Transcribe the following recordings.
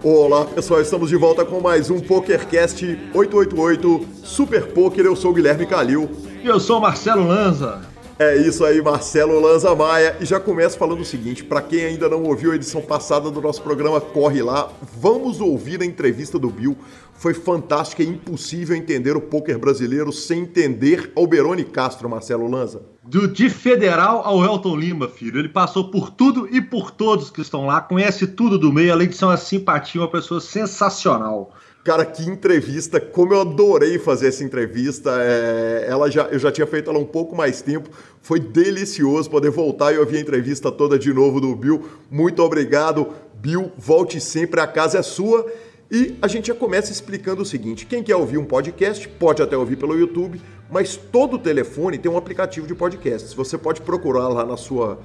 Olá pessoal, estamos de volta com mais um PokerCast 888 Super Poker. Eu sou o Guilherme Calil. E eu sou o Marcelo Lanza. É isso aí, Marcelo Lanza Maia. E já começo falando o seguinte: para quem ainda não ouviu a edição passada do nosso programa, corre lá. Vamos ouvir a entrevista do Bill. Foi fantástica, é impossível entender o poker brasileiro sem entender Alberone Castro, Marcelo Lanza. Do de federal ao Elton Lima, filho. Ele passou por tudo e por todos que estão lá, conhece tudo do meio, além de ser uma simpatia, uma pessoa sensacional. Cara, que entrevista, como eu adorei fazer essa entrevista. É, ela já, eu já tinha feito ela um pouco mais tempo. Foi delicioso poder voltar e ouvir a entrevista toda de novo do Bill. Muito obrigado, Bill. Volte sempre, a casa é sua. E a gente já começa explicando o seguinte: quem quer ouvir um podcast pode até ouvir pelo YouTube, mas todo telefone tem um aplicativo de podcasts. Você pode procurar lá na sua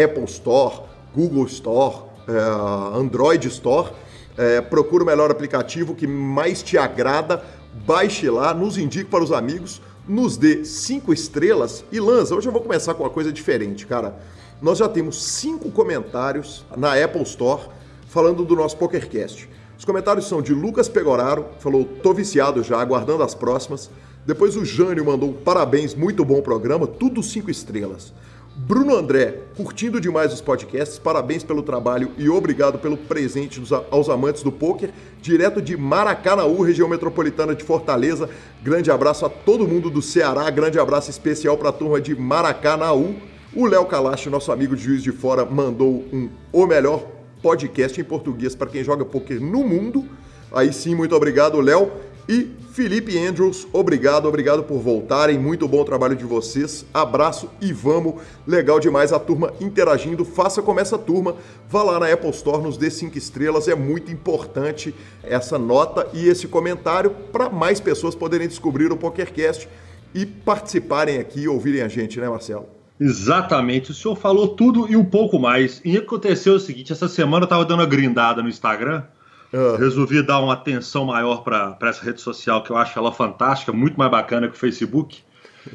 Apple Store, Google Store, é, Android Store. É, procura o melhor aplicativo que mais te agrada, baixe lá, nos indique para os amigos, nos dê cinco estrelas e lança. Hoje eu vou começar com uma coisa diferente, cara. Nós já temos cinco comentários na Apple Store falando do nosso PokerCast. Os comentários são de Lucas Pegoraro, falou: tô viciado já, aguardando as próximas. Depois o Jânio mandou parabéns, muito bom programa, tudo cinco estrelas. Bruno André, curtindo demais os podcasts, parabéns pelo trabalho e obrigado pelo presente aos amantes do poker, direto de Maracanaú, região metropolitana de Fortaleza. Grande abraço a todo mundo do Ceará, grande abraço especial para a turma de Maracanaú. O Léo Kalash, nosso amigo de Juiz de Fora, mandou um O Melhor podcast em português para quem joga poker no mundo. Aí sim, muito obrigado, Léo. E Felipe Andrews, obrigado, obrigado por voltarem. Muito bom trabalho de vocês. Abraço e vamos. Legal demais a turma interagindo. Faça como essa turma. Vá lá na Apple Store, nos dê cinco estrelas. É muito importante essa nota e esse comentário para mais pessoas poderem descobrir o PokerCast e participarem aqui e ouvirem a gente, né, Marcelo? Exatamente, o senhor falou tudo e um pouco mais. E aconteceu o seguinte: essa semana eu estava dando uma grindada no Instagram, uh. resolvi dar uma atenção maior para essa rede social que eu acho ela fantástica, muito mais bacana que o Facebook.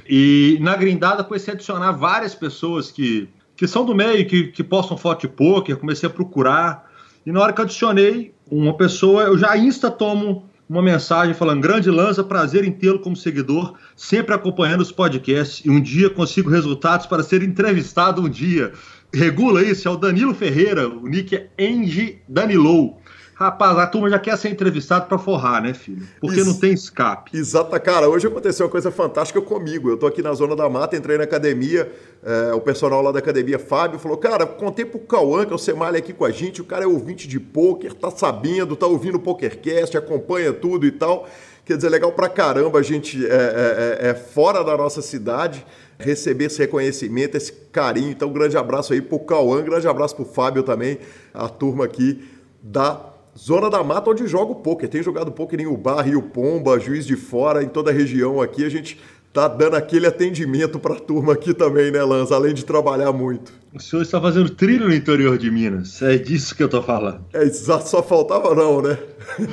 E na grindada comecei a adicionar várias pessoas que, que são do meio, que, que postam foto de poker, comecei a procurar. E na hora que adicionei uma pessoa, eu já insta tomo uma mensagem falando: Grande Lança, prazer em tê-lo como seguidor, sempre acompanhando os podcasts e um dia consigo resultados para ser entrevistado um dia. Regula isso, é o Danilo Ferreira, o nick é Engie Danilou. Rapaz, a turma já quer ser entrevistado para forrar, né, filho? Porque Ex não tem escape. Exato, cara. Hoje aconteceu uma coisa fantástica comigo. Eu tô aqui na zona da mata, entrei na academia, é, o pessoal lá da academia, Fábio, falou: Cara, contei pro Cauã, que é o Semalha aqui com a gente, o cara é ouvinte de pôquer, tá sabendo, tá ouvindo o PokerCast, acompanha tudo e tal. Quer dizer, legal pra caramba a gente é, é, é, fora da nossa cidade receber esse reconhecimento, esse carinho. Então, um grande abraço aí pro Cauã, grande abraço pro Fábio também, a turma aqui da Zona da Mata, onde jogo poker. Tem jogado poker em Ubar, Rio Pomba, Juiz de Fora, em toda a região aqui. A gente tá dando aquele atendimento para a turma aqui também, né, Lanza? Além de trabalhar muito. O senhor está fazendo trilho no interior de Minas. É disso que eu tô falando. É exato, só faltava não, né?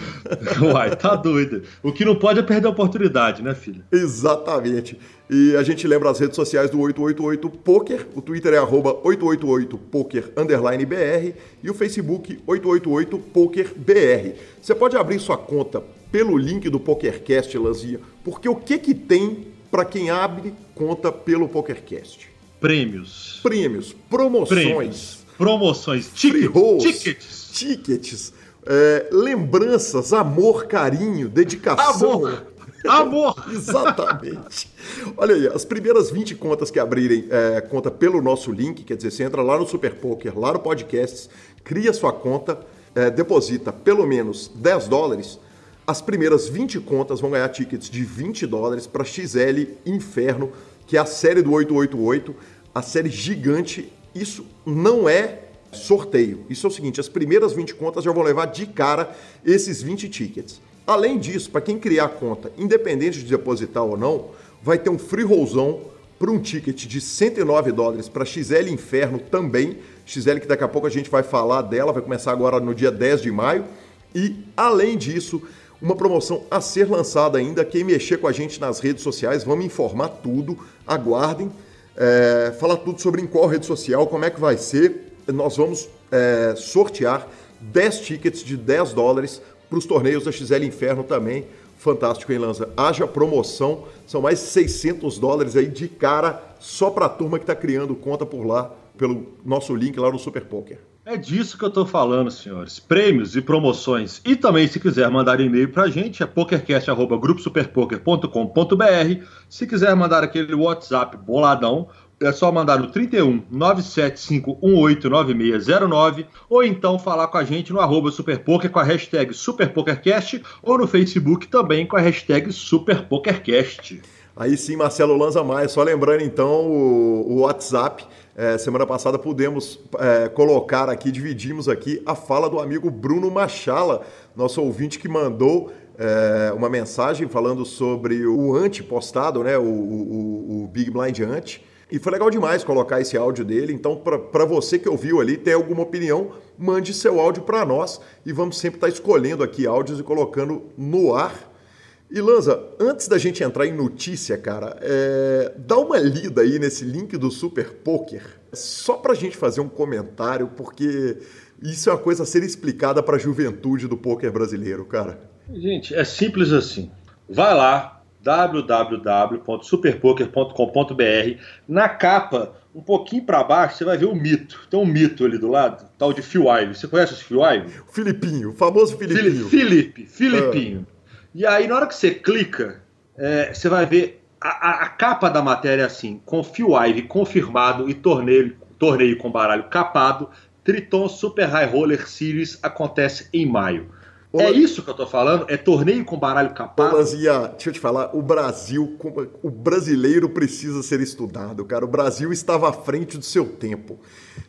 Uai, tá doido. O que não pode é perder a oportunidade, né, filho? Exatamente. E a gente lembra as redes sociais do 888 Poker. O Twitter é 888 Poker BR e o Facebook 888 Poker BR. Você pode abrir sua conta pelo link do PokerCast, Lanzinha, porque o que que tem para quem abre conta pelo PokerCast? Prêmios. Prêmios, promoções. Prêmios, promoções, tickets. Tickets. tickets é, lembranças, amor, carinho, dedicação. Amor! Amor! Exatamente. Olha aí, as primeiras 20 contas que abrirem é, conta pelo nosso link, quer dizer, você entra lá no Super Poker, lá no Podcasts, cria sua conta, é, deposita pelo menos 10 dólares, as primeiras 20 contas vão ganhar tickets de 20 dólares para XL Inferno, que é a série do 888, a série gigante. Isso não é sorteio. Isso é o seguinte: as primeiras 20 contas já vão levar de cara esses 20 tickets. Além disso, para quem criar a conta, independente de depositar ou não, vai ter um free rollzão para um ticket de 109 dólares para XL Inferno também. XL que daqui a pouco a gente vai falar dela, vai começar agora no dia 10 de maio. E além disso, uma promoção a ser lançada ainda. Quem mexer com a gente nas redes sociais, vamos informar tudo. Aguardem. É, falar tudo sobre em qual rede social, como é que vai ser. Nós vamos é, sortear 10 tickets de 10 dólares para os torneios da XL Inferno também. Fantástico, hein, Lanza? Haja promoção, são mais 600 dólares aí de cara só para a turma que está criando conta por lá, pelo nosso link lá no Super Poker. É disso que eu estou falando, senhores. Prêmios e promoções. E também, se quiser mandar e-mail para a gente, é pokercast.gruposuperpoker.com.br. Se quiser mandar aquele WhatsApp boladão, é só mandar no 31 975189609 ou então falar com a gente no arroba Superpoker com a hashtag SuperPokerCast ou no Facebook também com a hashtag SuperPokerCast. Aí sim, Marcelo Lanza Maia. Só lembrando então o, o WhatsApp. É, semana passada pudemos é, colocar aqui, dividimos aqui a fala do amigo Bruno Machala, nosso ouvinte que mandou é, uma mensagem falando sobre o anti postado, né, o, o, o Big Blind anti. E foi legal demais colocar esse áudio dele. Então, para você que ouviu ali, tem alguma opinião, mande seu áudio para nós e vamos sempre estar tá escolhendo aqui áudios e colocando no ar e Lanza, antes da gente entrar em notícia, cara, é... dá uma lida aí nesse link do Super Poker, só para a gente fazer um comentário, porque isso é uma coisa a ser explicada para a juventude do poker brasileiro, cara. Gente, é simples assim. Vai lá, www.superpoker.com.br. Na capa, um pouquinho para baixo, você vai ver o mito. Tem um mito ali do lado, tal de Phil Ive. Você conhece o Phil Ive? O Filipinho, o famoso Filipinho. Felipe, Filipinho. Ah. E aí, na hora que você clica, é, você vai ver a, a, a, capa da matéria assim: com Phil Ive confirmado e torneio, torneio com baralho capado. Triton Super High Roller Series acontece em maio. Ô, é isso que eu tô falando? É torneio com baralho capado? Lanzinha, deixa eu te falar, o Brasil, o brasileiro precisa ser estudado, cara. O Brasil estava à frente do seu tempo.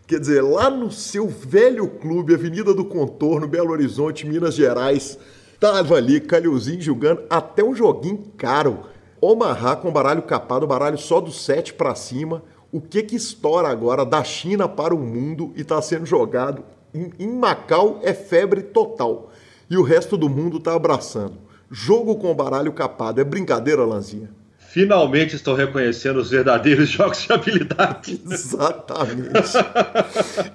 Quer dizer, lá no seu velho clube, Avenida do Contorno, Belo Horizonte, Minas Gerais, Tava ali, Calheuzinho julgando até um joguinho caro. Omaha com baralho capado, baralho só do 7 para cima. O que que estoura agora da China para o mundo e está sendo jogado em, em Macau é febre total. E o resto do mundo está abraçando. Jogo com baralho capado é brincadeira, Lanzinha? Finalmente estão reconhecendo os verdadeiros jogos de habilidade. Exatamente.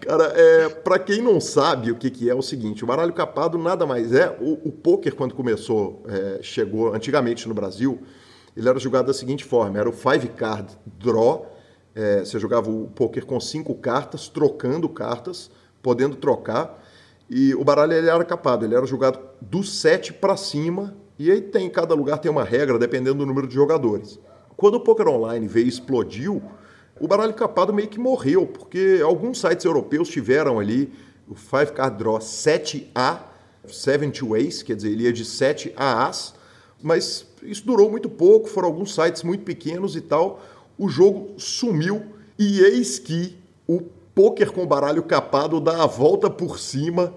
Cara, é, para quem não sabe o que, que é, é o seguinte: o baralho capado nada mais é. O, o poker, quando começou, é, chegou antigamente no Brasil, ele era jogado da seguinte forma: era o five card draw. É, você jogava o poker com cinco cartas, trocando cartas, podendo trocar. E o baralho ele era capado, ele era jogado do 7 para cima e aí tem, cada lugar tem uma regra dependendo do número de jogadores. Quando o Poker Online veio e explodiu, o baralho capado meio que morreu, porque alguns sites europeus tiveram ali o Five Card Draw 7A, 7 to Ace, quer dizer, ele ia de 7 a As, mas isso durou muito pouco, foram alguns sites muito pequenos e tal. O jogo sumiu e eis que o poker com baralho capado dá a volta por cima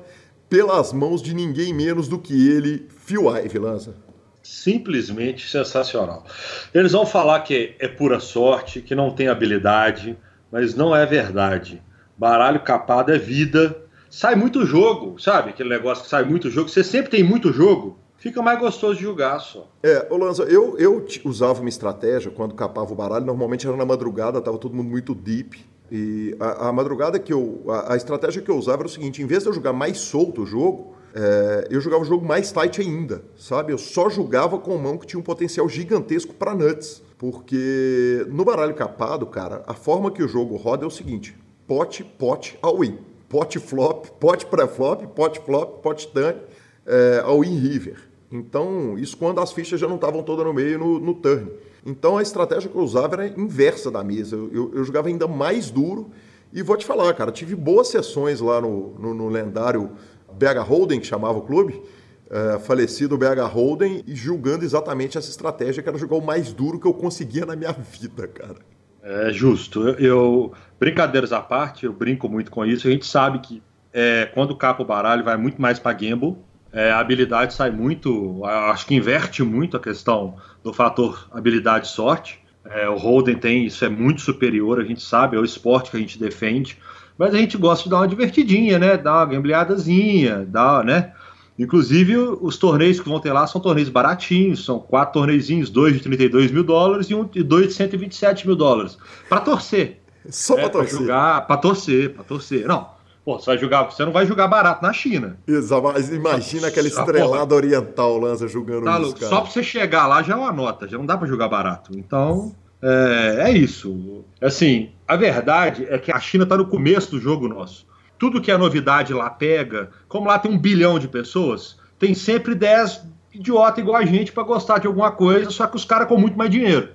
pelas mãos de ninguém menos do que ele, Phil Ive, Lanza. Simplesmente sensacional. Eles vão falar que é pura sorte, que não tem habilidade, mas não é verdade. Baralho capado é vida. Sai muito jogo, sabe? Aquele negócio que sai muito jogo. Você sempre tem muito jogo, fica mais gostoso de jogar só. É, ô Lanza, eu, eu usava uma estratégia quando capava o baralho, normalmente era na madrugada, tava todo mundo muito deep. E a, a madrugada que eu. A, a, estratégia que eu usava era o seguinte: em vez de eu jogar mais solto o jogo, é, eu jogava o jogo mais tight ainda, sabe? Eu só jogava com mão que tinha um potencial gigantesco para nuts. Porque no baralho capado, cara, a forma que o jogo roda é o seguinte: pote, pote, all-in. Pote flop, pote pré-flop, pote flop, pote turn, é, all-in river. Então, isso quando as fichas já não estavam todas no meio no, no turn. Então a estratégia que eu usava era inversa da mesa. Eu, eu, eu jogava ainda mais duro. E vou te falar, cara, tive boas sessões lá no, no, no lendário BH Holden, que chamava o clube, é, falecido BH Holden, e julgando exatamente essa estratégia, que era jogar o mais duro que eu conseguia na minha vida, cara. É justo. Eu, eu brincadeiras à parte, eu brinco muito com isso. A gente sabe que é, quando capa o baralho vai muito mais para gamble é, a habilidade sai muito, acho que inverte muito a questão do fator habilidade sorte. É, o Holden tem, isso é muito superior, a gente sabe, é o esporte que a gente defende, mas a gente gosta de dar uma divertidinha, né? Dar uma gambleadazinha, dar, né? Inclusive, os torneios que vão ter lá são torneios baratinhos, são quatro torneizinhos, dois de 32 mil dólares e, um, e dois de 127 mil dólares. Para torcer. Só para torcer. Pra jogar, para torcer, para torcer. Não, Pô, você, vai jogar, você não vai jogar barato na China. Exato, mas imagina aquela estrelada oriental lança jogando tá, isso, Só pra você chegar lá já é uma nota, já não dá para jogar barato. Então, é, é, isso. Assim, a verdade é que a China tá no começo do jogo nosso. Tudo que é novidade lá pega, como lá tem um bilhão de pessoas, tem sempre 10 idiota igual a gente para gostar de alguma coisa, só que os caras com muito mais dinheiro.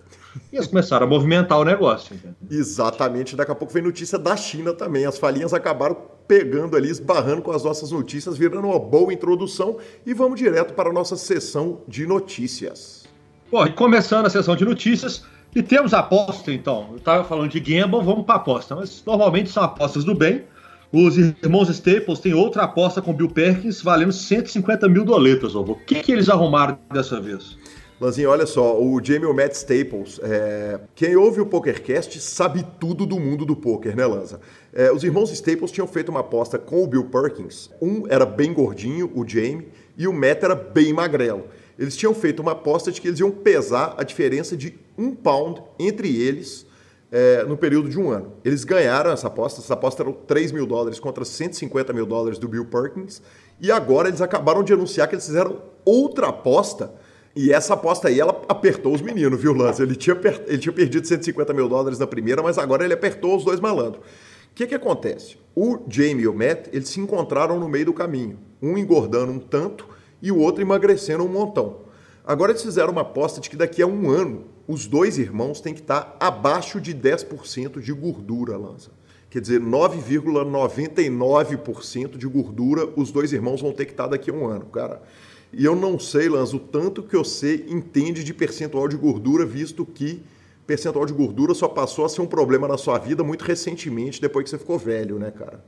E eles começaram a movimentar o negócio. Entendeu? Exatamente. Daqui a pouco vem notícia da China também. As falinhas acabaram pegando ali, esbarrando com as nossas notícias, virando uma boa introdução. E vamos direto para a nossa sessão de notícias. Bom, começando a sessão de notícias, e temos aposta então. Eu estava falando de gamble, vamos para aposta. Mas normalmente são apostas do bem. Os irmãos Staples têm outra aposta com Bill Perkins valendo 150 mil doletas, O que, que eles arrumaram dessa vez? Lanzinho, olha só, o Jamie Matt Staples, é... quem ouve o PokerCast sabe tudo do mundo do poker, né, Lanza? É, os irmãos Staples tinham feito uma aposta com o Bill Perkins. Um era bem gordinho, o Jamie, e o Matt era bem magrelo. Eles tinham feito uma aposta de que eles iam pesar a diferença de um pound entre eles é, no período de um ano. Eles ganharam essa aposta, essa aposta era 3 mil dólares contra 150 mil dólares do Bill Perkins, e agora eles acabaram de anunciar que eles fizeram outra aposta, e essa aposta aí, ela apertou os meninos, viu, Lance? Ele tinha, ele tinha perdido 150 mil dólares na primeira, mas agora ele apertou os dois malandros. O que, que acontece? O Jamie e o Matt, eles se encontraram no meio do caminho, um engordando um tanto e o outro emagrecendo um montão. Agora eles fizeram uma aposta de que daqui a um ano os dois irmãos têm que estar abaixo de 10% de gordura, Lança. Quer dizer, 9,99% de gordura os dois irmãos vão ter que estar daqui a um ano, cara. E eu não sei, Lança, o tanto que você entende de percentual de gordura, visto que percentual de gordura só passou a ser um problema na sua vida muito recentemente, depois que você ficou velho, né, cara?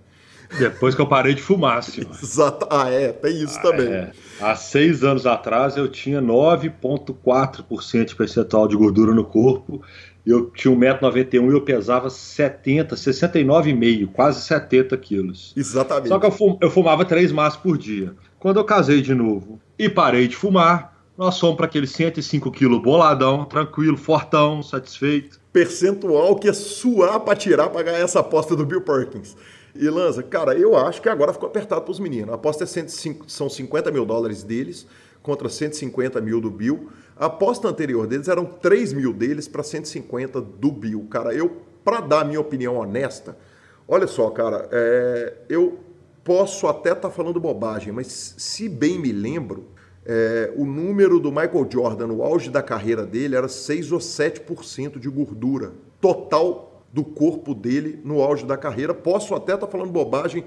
Depois que eu parei de fumar, senhor. Exato. Ah, é, tem isso ah, também. É. Há seis anos atrás eu tinha 9,4% de percentual de gordura no corpo. Eu tinha 1,91m e eu pesava 70, 69,5, quase 70 quilos. Exatamente. Só que eu, fumava três maços por dia. Quando eu casei de novo e parei de fumar, nós fomos para aquele 105 quilos boladão, tranquilo, fortão, satisfeito. Percentual que é suar para tirar para ganhar essa aposta do Bill Perkins. E Lanza, cara, eu acho que agora ficou apertado para os meninos. A aposta é 105, são 50 mil dólares deles contra 150 mil do Bill. A aposta anterior deles eram 3 mil deles para 150 do Bill. Cara, eu, para dar minha opinião honesta, olha só, cara, é, eu posso até estar tá falando bobagem, mas se bem me lembro, é, o número do Michael Jordan no auge da carreira dele era 6 ou 7% de gordura total do corpo dele no auge da carreira. Posso até estar tá falando bobagem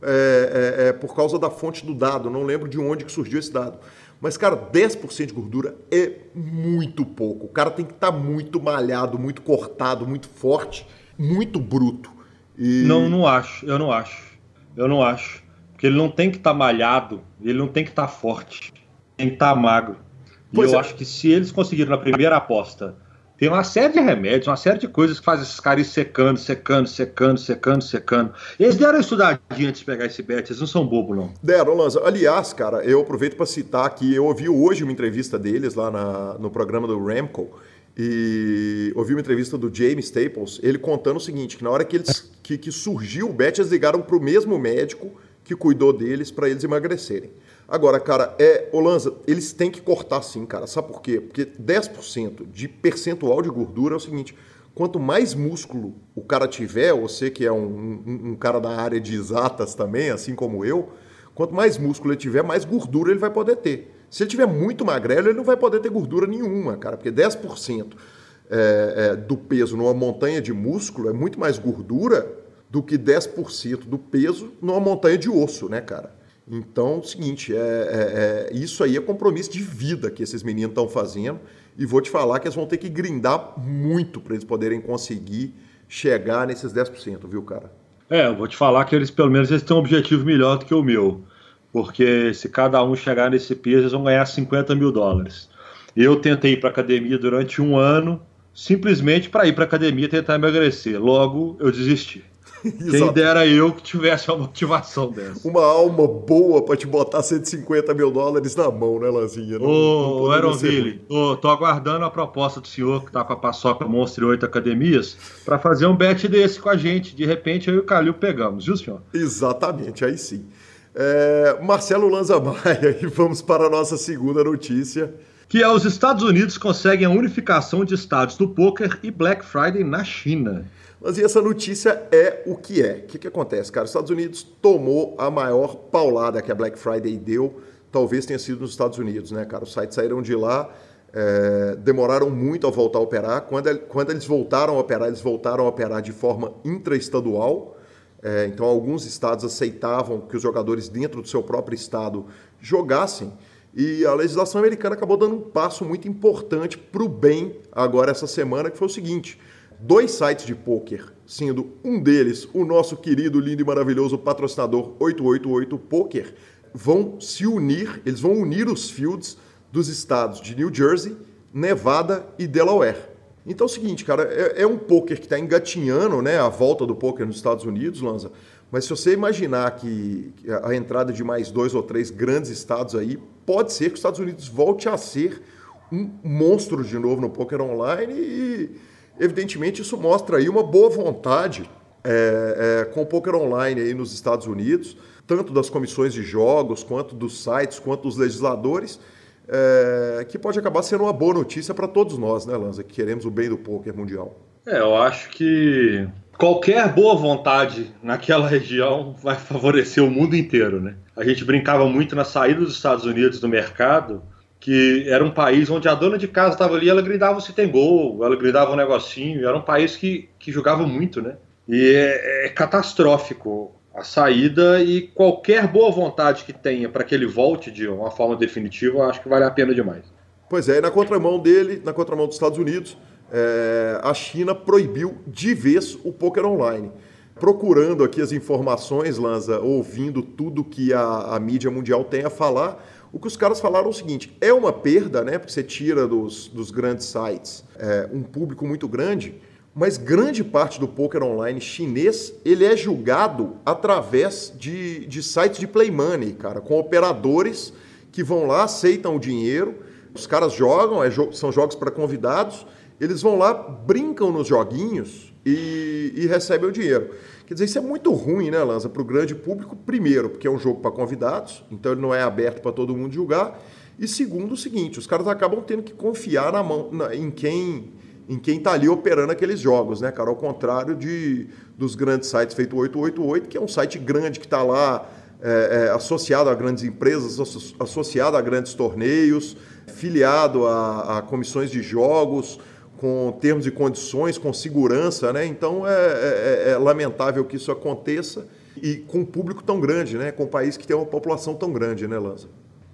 é, é, é, por causa da fonte do dado, não lembro de onde que surgiu esse dado. Mas, cara, 10% de gordura é muito pouco. O cara tem que estar tá muito malhado, muito cortado, muito forte, muito bruto. E... Não, não acho. Eu não acho. Eu não acho. Porque ele não tem que estar tá malhado, ele não tem que estar tá forte. Tem que estar tá magro. E pois eu é. acho que se eles conseguiram na primeira aposta tem uma série de remédios, uma série de coisas que fazem esses caras secando, secando, secando, secando, secando. Eles deram uma estudadinha antes de pegar esse bet, eles não são bobos, não. Deram, Lanza. Aliás, cara, eu aproveito para citar que eu ouvi hoje uma entrevista deles lá na, no programa do Ramco e ouvi uma entrevista do James Staples, ele contando o seguinte, que na hora que, eles, que, que surgiu o bet, eles ligaram para o mesmo médico que cuidou deles para eles emagrecerem. Agora, cara, é, Olanza, eles têm que cortar sim, cara. Sabe por quê? Porque 10% de percentual de gordura é o seguinte: quanto mais músculo o cara tiver, você que é um, um, um, cara da área de exatas também, assim como eu, quanto mais músculo ele tiver, mais gordura ele vai poder ter. Se ele tiver muito magrelo, ele não vai poder ter gordura nenhuma, cara, porque 10% é, é, do peso numa montanha de músculo é muito mais gordura do que 10% do peso numa montanha de osso, né, cara? Então, o seguinte, é, é, é, isso aí é compromisso de vida que esses meninos estão fazendo. E vou te falar que eles vão ter que grindar muito para eles poderem conseguir chegar nesses 10%, viu, cara? É, eu vou te falar que eles, pelo menos, eles têm um objetivo melhor do que o meu. Porque se cada um chegar nesse peso, eles vão ganhar 50 mil dólares. Eu tentei ir para academia durante um ano, simplesmente para ir para academia tentar emagrecer. Logo, eu desisti. Quem dera eu que tivesse uma motivação dessa. Uma alma boa para te botar 150 mil dólares na mão, né, Lanzinha? Ô, Aeronville, ô, tô aguardando a proposta do senhor que tá com a Paçoca Monstro 8 Academias para fazer um bet desse com a gente. De repente eu e o Calil pegamos, viu, senhor? Exatamente, aí sim. É, Marcelo Lanza Maia, e vamos para a nossa segunda notícia. Que é os Estados Unidos conseguem a unificação de estados do poker e Black Friday na China. Mas e essa notícia é o que é? O que, que acontece, cara? Os Estados Unidos tomou a maior paulada que a Black Friday deu, talvez tenha sido nos Estados Unidos, né, cara? Os sites saíram de lá, é, demoraram muito a voltar a operar. Quando, quando eles voltaram a operar, eles voltaram a operar de forma intraestadual. É, então, alguns estados aceitavam que os jogadores dentro do seu próprio estado jogassem. E a legislação americana acabou dando um passo muito importante para o bem agora essa semana, que foi o seguinte: dois sites de poker, sendo um deles o nosso querido, lindo e maravilhoso patrocinador 888 Poker, vão se unir, eles vão unir os fields dos estados de New Jersey, Nevada e Delaware. Então é o seguinte, cara, é, é um poker que está engatinhando né, a volta do poker nos Estados Unidos, Lanza. Mas se você imaginar que a entrada de mais dois ou três grandes estados aí, pode ser que os Estados Unidos volte a ser um monstro de novo no poker online e, evidentemente, isso mostra aí uma boa vontade é, é, com o poker online aí nos Estados Unidos, tanto das comissões de jogos, quanto dos sites, quanto dos legisladores, é, que pode acabar sendo uma boa notícia para todos nós, né, Lanza, que queremos o bem do poker mundial. É, eu acho que qualquer boa vontade naquela região vai favorecer o mundo inteiro, né? A gente brincava muito na saída dos Estados Unidos do mercado, que era um país onde a dona de casa estava ali, ela gritava se tem gol, ela gritava um negocinho, era um país que, que jogava muito, né? E é, é catastrófico a saída e qualquer boa vontade que tenha para que ele volte de uma forma definitiva, acho que vale a pena demais. Pois é, e na contramão dele, na contramão dos Estados Unidos, é, a China proibiu de vez o poker online. Procurando aqui as informações, Lanza, ouvindo tudo que a, a mídia mundial tem a falar, o que os caras falaram é o seguinte: é uma perda, né? Porque você tira dos, dos grandes sites é, um público muito grande, mas grande parte do poker online chinês ele é julgado através de, de sites de play money, cara, com operadores que vão lá, aceitam o dinheiro, os caras jogam, é, são jogos para convidados eles vão lá, brincam nos joguinhos e, e, recebem o dinheiro. Quer dizer, isso é muito ruim, né, Lanza, para o grande público, primeiro, porque é um jogo para convidados, então ele não é aberto para todo mundo julgar. E segundo, o seguinte, os caras acabam tendo que confiar na mão, na, em quem em quem está ali operando aqueles jogos, né, cara? Ao contrário de, dos grandes sites feito 888, que é um site grande que está lá é, é, associado a grandes empresas, associado a grandes torneios, filiado a, a comissões de jogos, com termos e condições, com segurança, né? Então é, é, é, lamentável que isso aconteça e com um público tão grande, né? Com um país que tem uma população tão grande, né, Lanza?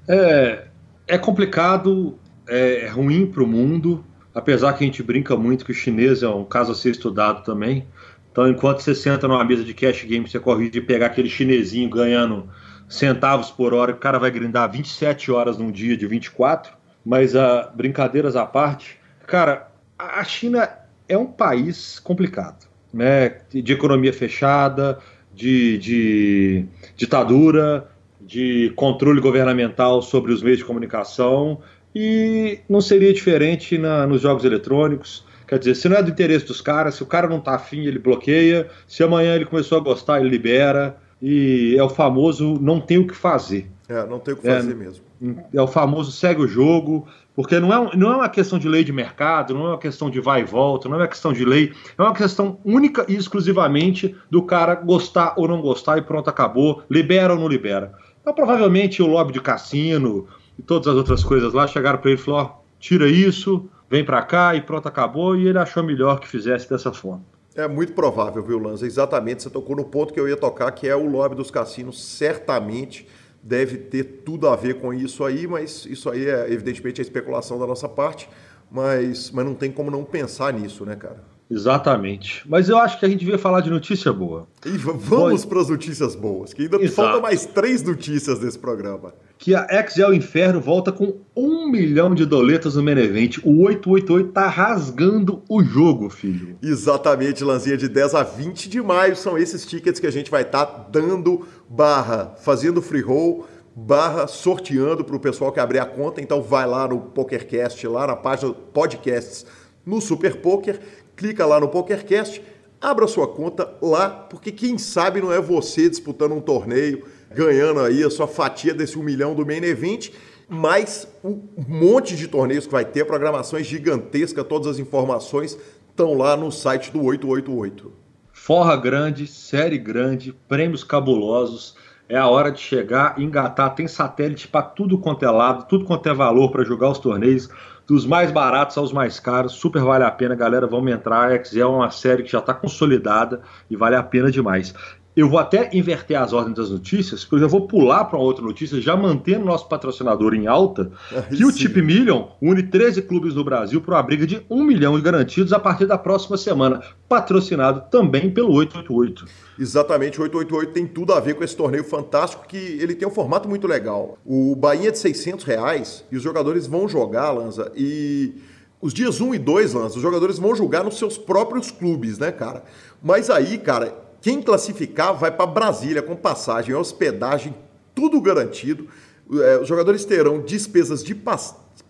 É, é complicado, é ruim para o mundo, apesar que a gente brinca muito que o chinês é um caso a ser estudado também. Então, enquanto você senta numa mesa de cash game, você corre de pegar aquele chinesinho ganhando centavos por hora, o cara vai grindar 27 horas num dia de 24. Mas, uh, brincadeiras à parte, cara, a China é um país complicado, né? De economia fechada, de, de ditadura, de controle governamental sobre os meios de comunicação e não seria diferente na, nos jogos eletrônicos. Quer dizer, se não é do interesse dos caras, se o cara não está afim, ele bloqueia. Se amanhã ele começou a gostar, ele libera. E é o famoso não tem o que fazer. É, não tem o que fazer é, mesmo. É o famoso segue o jogo, porque não é, não é uma questão de lei de mercado, não é uma questão de vai e volta, não é uma questão de lei, é uma questão única e exclusivamente do cara gostar ou não gostar e pronto, acabou, libera ou não libera. Então, provavelmente o lobby de cassino e todas as outras coisas lá chegaram para ele e falaram: ó, tira isso, vem para cá e pronto, acabou, e ele achou melhor que fizesse dessa forma. É muito provável, viu, Lanza? Exatamente, você tocou no ponto que eu ia tocar, que é o lobby dos cassinos, certamente deve ter tudo a ver com isso aí, mas isso aí é evidentemente a especulação da nossa parte, mas, mas não tem como não pensar nisso, né, cara? Exatamente. Mas eu acho que a gente devia falar de notícia boa. E vamos para as notícias boas, que ainda Exato. falta mais três notícias desse programa. Que a Excel Inferno volta com um milhão de doletas no Menevent. O 888 tá rasgando o jogo, filho. Exatamente, Lanzinha, de 10 a 20 de maio são esses tickets que a gente vai estar tá dando barra, fazendo free roll barra sorteando para o pessoal que abrir a conta. Então vai lá no PokerCast, lá na página podcasts no Super Poker clica lá no PokerCast, abra sua conta lá, porque quem sabe não é você disputando um torneio, ganhando aí a sua fatia desse um milhão do Main Event, mas um monte de torneios que vai ter, programações gigantescas, todas as informações estão lá no site do 888. Forra grande, série grande, prêmios cabulosos. É a hora de chegar, engatar. Tem satélite para tudo quanto é lado, tudo quanto é valor para jogar os torneios dos mais baratos aos mais caros, super vale a pena, galera. Vamos entrar. A Excel é uma série que já está consolidada e vale a pena demais. Eu vou até inverter as ordens das notícias, porque eu já vou pular para outra notícia, já mantendo nosso patrocinador em alta, que sim. o Tip Million une 13 clubes no Brasil para uma briga de 1 milhão de garantidos a partir da próxima semana, patrocinado também pelo 888. Exatamente, o 888 tem tudo a ver com esse torneio fantástico que ele tem um formato muito legal. O Bahia é de 600 reais e os jogadores vão jogar, Lanza, e os dias 1 e 2, Lanza, os jogadores vão jogar nos seus próprios clubes, né, cara? Mas aí, cara, quem classificar vai para Brasília com passagem, hospedagem, tudo garantido. É, os jogadores terão despesas de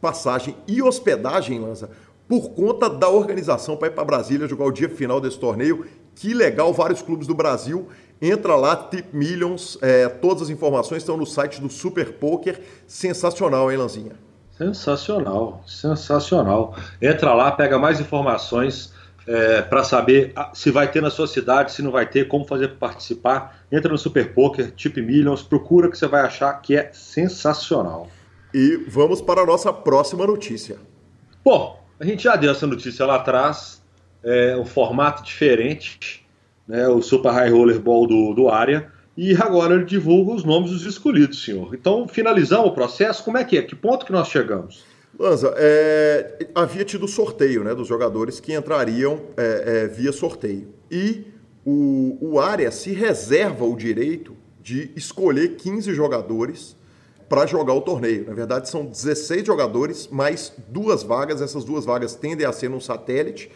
passagem e hospedagem, Lanza, por conta da organização para ir para Brasília jogar o dia final desse torneio. Que legal, vários clubes do Brasil. Entra lá, Tip Millions, é, todas as informações estão no site do Super Poker. Sensacional, hein, Lanzinha? Sensacional, sensacional. Entra lá, pega mais informações é, para saber se vai ter na sua cidade, se não vai ter, como fazer para participar. Entra no Super Poker, Tip Millions, procura que você vai achar que é sensacional. E vamos para a nossa próxima notícia. Bom, a gente já deu essa notícia lá atrás, é um formato diferente, né, o Super High Roller Ball do, do área, e agora ele divulga os nomes dos escolhidos, senhor. Então, finalizamos o processo, como é que é? Que ponto que nós chegamos? Lanza, é, havia tido sorteio né, dos jogadores que entrariam é, é, via sorteio. E o, o área se reserva o direito de escolher 15 jogadores para jogar o torneio. Na verdade, são 16 jogadores, mais duas vagas. Essas duas vagas tendem a ser no satélite.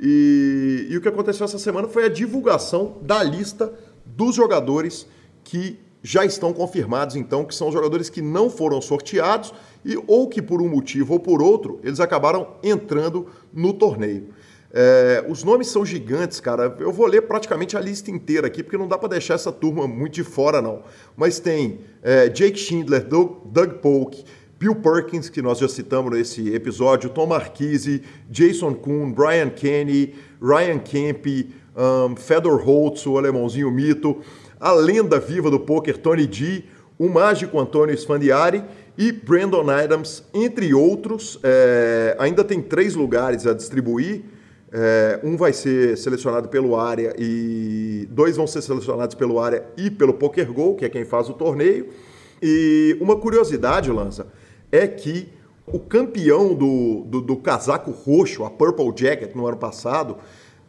E, e o que aconteceu essa semana foi a divulgação da lista dos jogadores que já estão confirmados, então, que são jogadores que não foram sorteados e ou que por um motivo ou por outro eles acabaram entrando no torneio. É, os nomes são gigantes, cara. Eu vou ler praticamente a lista inteira aqui, porque não dá para deixar essa turma muito de fora, não. Mas tem é, Jake Schindler, Doug, Doug Polk, Bill Perkins, que nós já citamos nesse episódio, Tom Marquise, Jason Kuhn, Brian Kenny, Ryan Kemp, um, Fedor Holtz, o alemãozinho mito, a lenda viva do poker Tony D, o mágico Antônio Sfandiari e Brandon Adams, entre outros. É, ainda tem três lugares a distribuir. É, um vai ser selecionado pelo área e dois vão ser selecionados pelo área e pelo Poker Go, que é quem faz o torneio. E uma curiosidade, Lanza, é que o campeão do, do, do casaco roxo, a Purple Jacket, no ano passado,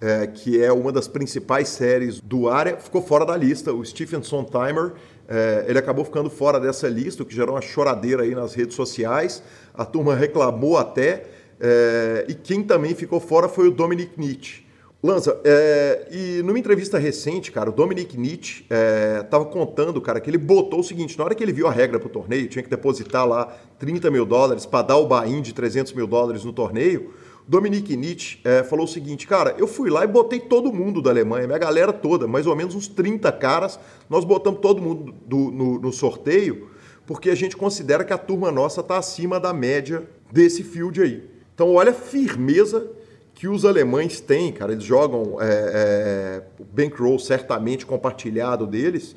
é, que é uma das principais séries do área, ficou fora da lista. O Stephen Sondheimer é, ele acabou ficando fora dessa lista, o que gerou uma choradeira aí nas redes sociais. A turma reclamou até. É, e quem também ficou fora foi o Dominic Nietzsche. Lanza, é, e numa entrevista recente, cara, o Dominic Nietzsche estava é, contando, cara, que ele botou o seguinte: na hora que ele viu a regra para o torneio, tinha que depositar lá 30 mil dólares para dar o buy-in de 300 mil dólares no torneio. Dominique Nietzsche é, falou o seguinte, cara, eu fui lá e botei todo mundo da Alemanha, minha galera toda, mais ou menos uns 30 caras, nós botamos todo mundo do, no, no sorteio, porque a gente considera que a turma nossa está acima da média desse field aí. Então, olha a firmeza que os alemães têm, cara, eles jogam é, é, bankroll certamente compartilhado deles,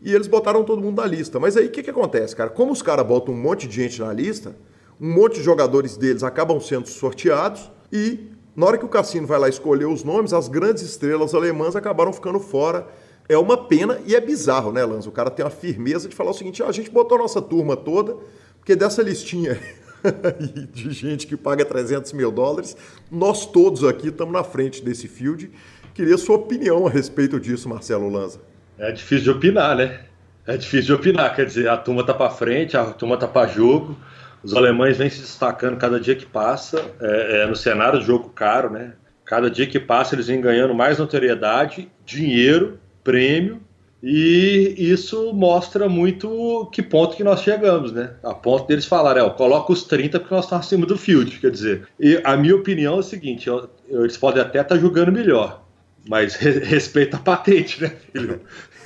e eles botaram todo mundo na lista. Mas aí o que, que acontece, cara? Como os caras botam um monte de gente na lista, um monte de jogadores deles acabam sendo sorteados e na hora que o Cassino vai lá escolher os nomes, as grandes estrelas alemãs acabaram ficando fora. É uma pena e é bizarro, né, Lanz? O cara tem a firmeza de falar o seguinte: ah, a gente botou a nossa turma toda, porque dessa listinha de gente que paga 300 mil dólares. Nós todos aqui estamos na frente desse field. Queria sua opinião a respeito disso, Marcelo Lanza. É difícil de opinar, né? É difícil de opinar, quer dizer, a turma tá para frente, a turma tá para jogo. Os alemães vêm se destacando cada dia que passa, é, é, no cenário de jogo caro, né? Cada dia que passa eles vêm ganhando mais notoriedade, dinheiro, prêmio, e isso mostra muito que ponto que nós chegamos, né? A ponto deles falarem, é, coloca os 30 porque nós estamos acima do field, quer dizer. E a minha opinião é o seguinte, eu, eles podem até estar tá jogando melhor, mas re, respeita a patente, né, filho?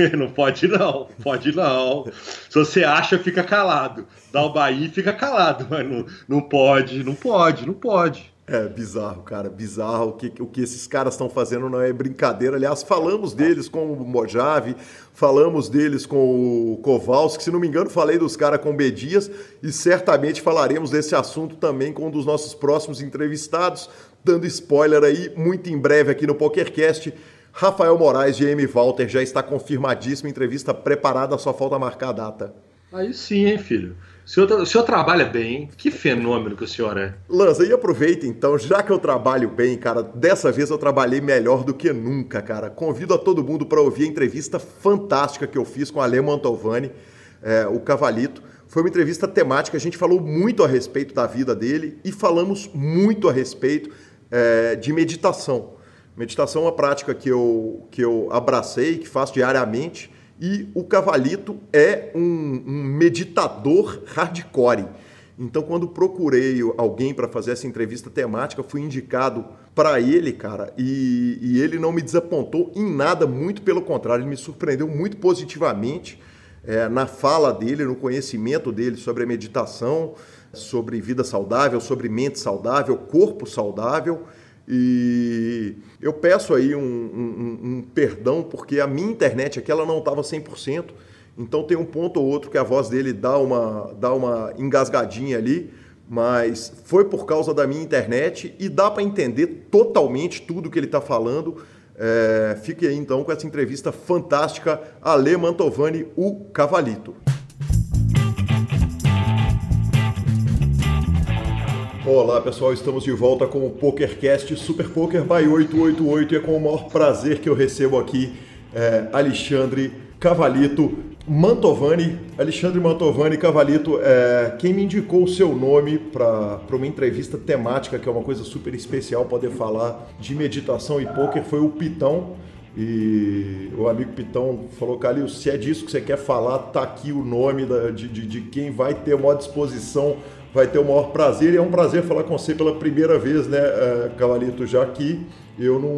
Não pode não, pode não. Se você acha, fica calado. Dá o Bahia fica calado, mas não, não pode, não pode, não pode. É bizarro, cara, bizarro. O que, o que esses caras estão fazendo não é brincadeira. Aliás, falamos deles com o Mojave, falamos deles com o Kowalski. Se não me engano, falei dos caras com o B. Dias e certamente falaremos desse assunto também com um dos nossos próximos entrevistados. Dando spoiler aí, muito em breve aqui no PokerCast. Rafael Moraes, GM Walter, já está confirmadíssimo. Entrevista preparada, só falta marcar a data. Aí sim, hein, filho. O senhor, o senhor trabalha bem, que fenômeno que o senhor é. Lanza, e aproveita então, já que eu trabalho bem, cara, dessa vez eu trabalhei melhor do que nunca, cara. Convido a todo mundo para ouvir a entrevista fantástica que eu fiz com o Ale Mantovani, é, o Cavalito. Foi uma entrevista temática, a gente falou muito a respeito da vida dele e falamos muito a respeito é, de meditação. Meditação é uma prática que eu, que eu abracei, que faço diariamente e o Cavalito é um, um meditador hardcore. Então, quando procurei alguém para fazer essa entrevista temática, fui indicado para ele, cara, e, e, ele não me desapontou em nada, muito pelo contrário, ele me surpreendeu muito positivamente é, na fala dele, no conhecimento dele sobre a meditação, sobre vida saudável, sobre mente saudável, corpo saudável. E eu peço aí um, um, um, perdão, porque a minha internet aqui ela não estava 100%, então tem um ponto ou outro que a voz dele dá uma, dá uma engasgadinha ali, mas foi por causa da minha internet e dá para entender totalmente tudo que ele está falando. É, fique aí então com essa entrevista fantástica, Ale Mantovani, o Cavalito. Olá pessoal, estamos de volta com o PokerCast Super Poker by 888 e é com o maior prazer que eu recebo aqui é, Alexandre Cavalito Mantovani. Alexandre Mantovani Cavalito, é, quem me indicou o seu nome para uma entrevista temática, que é uma coisa super especial, poder falar de meditação e poker, foi o Pitão. E o amigo Pitão falou, Calil, se é disso que você quer falar, tá aqui o nome da, de, de, de quem vai ter a maior disposição vai ter o maior prazer e é um prazer falar com você pela primeira vez, né, eh, Cavalito, já que eu não,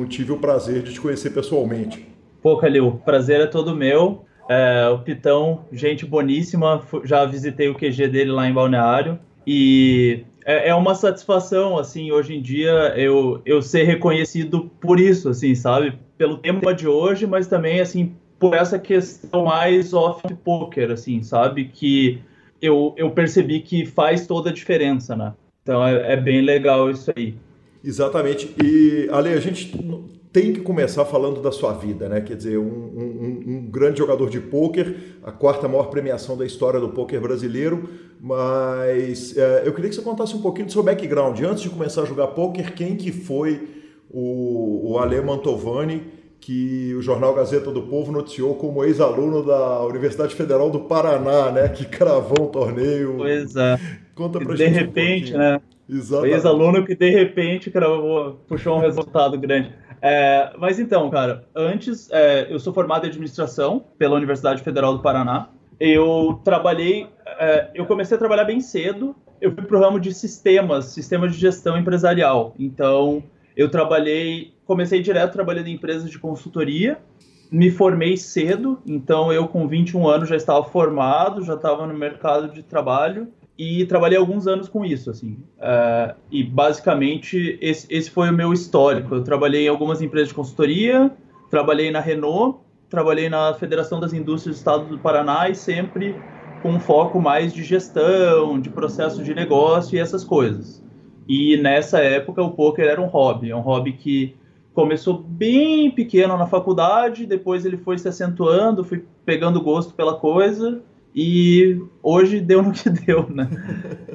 não tive o prazer de te conhecer pessoalmente. Pô, Calil, prazer é todo meu. É, o Pitão, gente boníssima, já visitei o QG dele lá em Balneário e é, é, uma satisfação, assim, hoje em dia eu, eu ser reconhecido por isso, assim, sabe? Pelo tema de hoje, mas também, assim, por essa questão mais off-poker, assim, sabe? Que eu, eu percebi que faz toda a diferença, né? Então é, é bem legal isso aí. Exatamente. E, Ale, a gente tem que começar falando da sua vida, né? Quer dizer, um, um, um, grande jogador de pôquer, a quarta maior premiação da história do pôquer brasileiro, mas é, eu queria que você contasse um pouquinho do seu background. Antes de começar a jogar pôquer, quem que foi o, o Ale Mantovani que o jornal Gazeta do Povo noticiou como ex-aluno da Universidade Federal do Paraná, né, que cravou um torneio. Pois é. Conta pra de gente. De repente, um né? Exatamente. Ex-aluno que de repente cravou, puxou um resultado grande. É, mas então, cara, antes é, eu sou formado em administração pela Universidade Federal do Paraná. Eu trabalhei, é, eu comecei a trabalhar bem cedo. Eu fui pro ramo de sistemas, sistemas de gestão empresarial. Então, eu trabalhei, comecei direto trabalhando em empresas de consultoria, me formei cedo, então eu com 21 anos já estava formado, já estava no mercado de trabalho e trabalhei alguns anos com isso, assim. Uh, e basicamente esse, esse foi o meu histórico. Eu trabalhei em algumas empresas de consultoria, trabalhei na Renault, trabalhei na Federação das Indústrias do Estado do Paraná e sempre com um foco mais de gestão, de processo de negócio e essas coisas. E nessa época o poker era um hobby, é um hobby que começou bem pequeno na faculdade, depois ele foi se acentuando, fui pegando gosto pela coisa E hoje deu no que deu, né?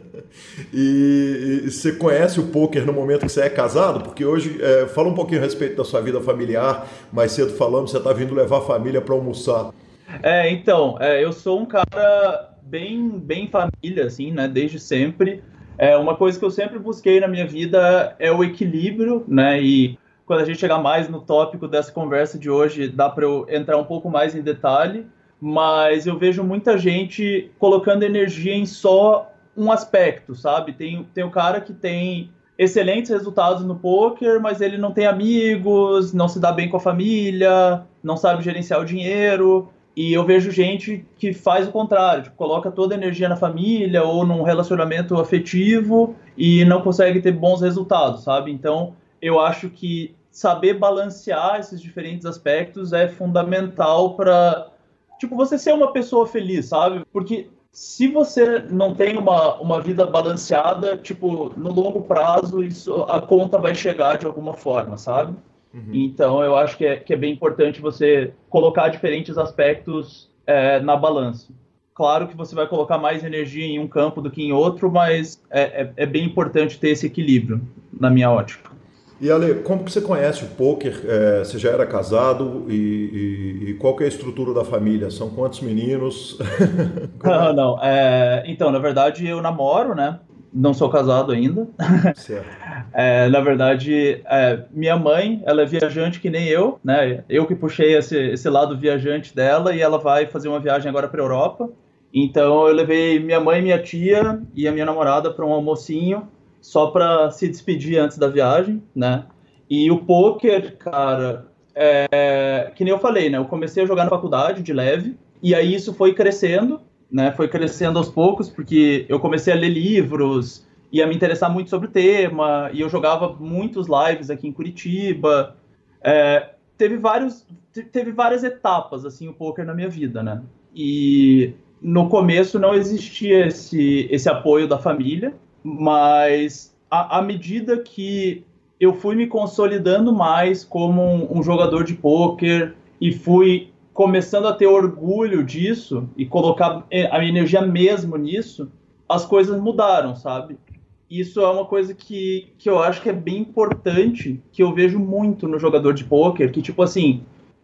e, e, você conhece o poker no momento que você é casado? Porque hoje, é, fala um pouquinho a respeito da sua vida familiar. Mais cedo falamos, você está vindo levar a família para almoçar. É, então, é, eu sou um cara bem, bem família, assim, né? Desde sempre. É, uma coisa que eu sempre busquei na minha vida é o equilíbrio, né? E quando a gente chegar mais no tópico dessa conversa de hoje, dá para eu entrar um pouco mais em detalhe mas eu vejo muita gente colocando energia em só um aspecto, sabe? Tem, tem o cara que tem excelentes resultados no poker, mas ele não tem amigos, não se dá bem com a família, não sabe gerenciar o dinheiro. E eu vejo gente que faz o contrário, tipo, coloca toda a energia na família ou num relacionamento afetivo e não consegue ter bons resultados, sabe? Então, eu acho que saber balancear esses diferentes aspectos é fundamental para tipo, você ser uma pessoa feliz, sabe? Porque se você não tem uma, uma vida balanceada, tipo, no longo prazo, isso, a conta vai chegar de alguma forma, sabe? Uhum. Então, eu acho que é, que é bem importante você colocar diferentes aspectos é, na balança. Claro que você vai colocar mais energia em um campo do que em outro, mas é, é, é bem importante ter esse equilíbrio, na minha ótica. E Ale, como que você conhece o poker? É, você já era casado e, e, e, qual que é a estrutura da família? São quantos meninos? não, não. É, então, na verdade, eu namoro, né? Não sou casado ainda. Certo. É, na verdade, é, minha mãe, ela é viajante que nem eu, né? Eu que puxei esse, esse lado viajante dela e ela vai fazer uma viagem agora para Europa. Então, eu levei minha mãe, minha tia e a minha namorada para um almocinho só para se despedir antes da viagem, né? E o poker, cara, é, que nem eu falei, né? Eu comecei a jogar na faculdade de leve, e aí isso foi crescendo, né? Foi crescendo aos poucos, porque eu comecei a ler livros, e a me interessar muito sobre o tema, e eu jogava muitos lives aqui em Curitiba. É, teve, vários, teve várias etapas, assim, o poker na minha vida, né? E no começo não existia esse, esse apoio da família, mas à medida que eu fui me consolidando mais como um, um jogador de pôquer e fui começando a ter orgulho disso e colocar a minha energia mesmo nisso, as coisas mudaram, sabe? Isso é uma coisa que, que eu acho que é bem importante, que eu vejo muito no jogador de pôquer, que tipo assim,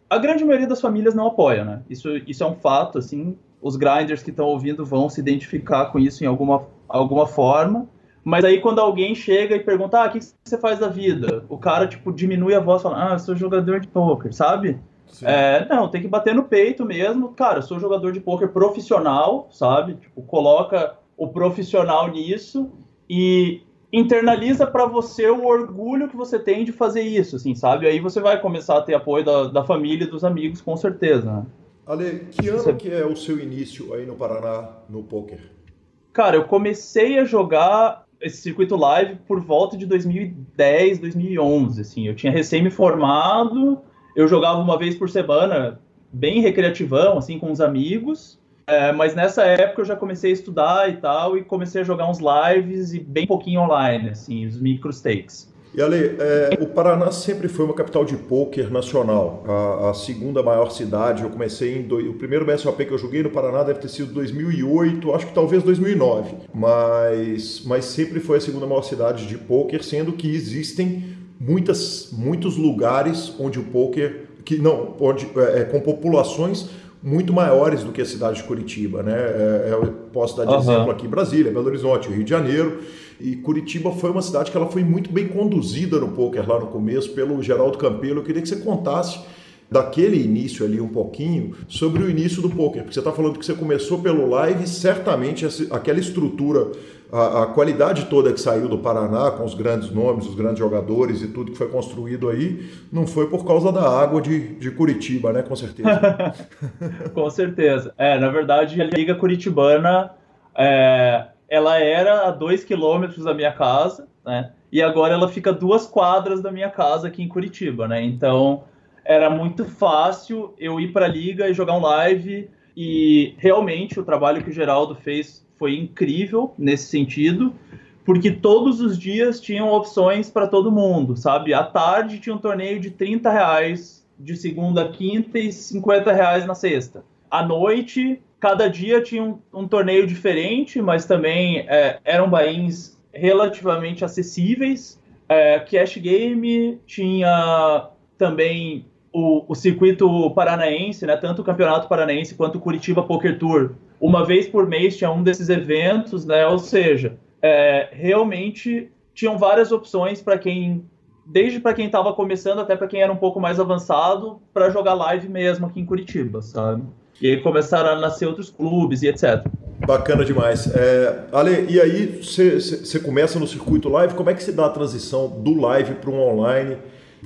a grande maioria das famílias não apoia, né? Isso, isso é um fato, assim, os grinders que estão ouvindo vão se identificar com isso em alguma, alguma forma. Mas aí quando alguém chega e pergunta, ah, o que você faz da vida? O cara, tipo, diminui a voz e fala, ah, eu sou jogador de poker, sabe? É, não, tem que bater no peito mesmo. Cara, eu sou jogador de poker profissional, sabe? Tipo, coloca o profissional nisso e internaliza para você o orgulho que você tem de fazer isso, assim, sabe? Aí você vai começar a ter apoio da, da família e dos amigos, com certeza. Né? Ale, que ano você... que é o seu início aí no Paraná no poker? Cara, eu comecei a jogar esse circuito live por volta de 2010, 2011, assim. Eu tinha recém me formado, eu jogava uma vez por semana, bem recreativão, assim, com os amigos. É, mas nessa época eu já comecei a estudar e tal, e comecei a jogar uns lives e bem pouquinho online, assim, os micro stakes. E Ale, é, o Paraná sempre foi uma capital de pôquer nacional, a, a, segunda maior cidade. Eu comecei em. Do, o primeiro BSOP que eu joguei no Paraná deve ter sido 2008, acho que talvez 2009. Mas, mas sempre foi a segunda maior cidade de pôquer, sendo que existem muitas, muitos lugares onde o pôquer. Que, não, onde, é, é, com populações muito maiores do que a cidade de Curitiba, né? É, é eu posso dar de uhum. exemplo aqui Brasília, Belo Horizonte, Rio de Janeiro. E Curitiba foi uma cidade que ela foi muito bem conduzida no poker lá no começo pelo Geraldo Campelo. Eu queria que você contasse daquele início ali um pouquinho sobre o início do poker, porque você está falando que você começou pelo live, certamente essa, aquela estrutura, a, a, qualidade toda que saiu do Paraná com os grandes nomes, os grandes jogadores e tudo que foi construído aí, não foi por causa da água de, de Curitiba, né? Com certeza. com certeza. É, na verdade, a Liga Curitibana é, ela era a dois quilômetros da minha casa, né? E agora ela fica duas quadras da minha casa aqui em Curitiba, né? Então era muito fácil eu ir para a liga e jogar um live. E realmente o trabalho que o Geraldo fez foi incrível nesse sentido, porque todos os dias tinham opções para todo mundo, sabe? À tarde tinha um torneio de 30 reais de segunda a quinta e 50 reais na sexta. À noite cada dia tinha um, um torneio diferente, mas também é, eram bains relativamente acessíveis. É, Cash Game tinha também o, o, circuito paranaense, né, tanto o Campeonato Paranaense quanto o Curitiba Poker Tour. Uma vez por mês tinha um desses eventos, né, ou seja, é, realmente tinham várias opções para quem, desde para quem estava começando até para quem era um pouco mais avançado, para jogar live mesmo aqui em Curitiba, sabe? E aí começaram a nascer outros clubes e etc. Bacana demais. É, Ale, e aí você começa no circuito live, como é que se dá a transição do live para um online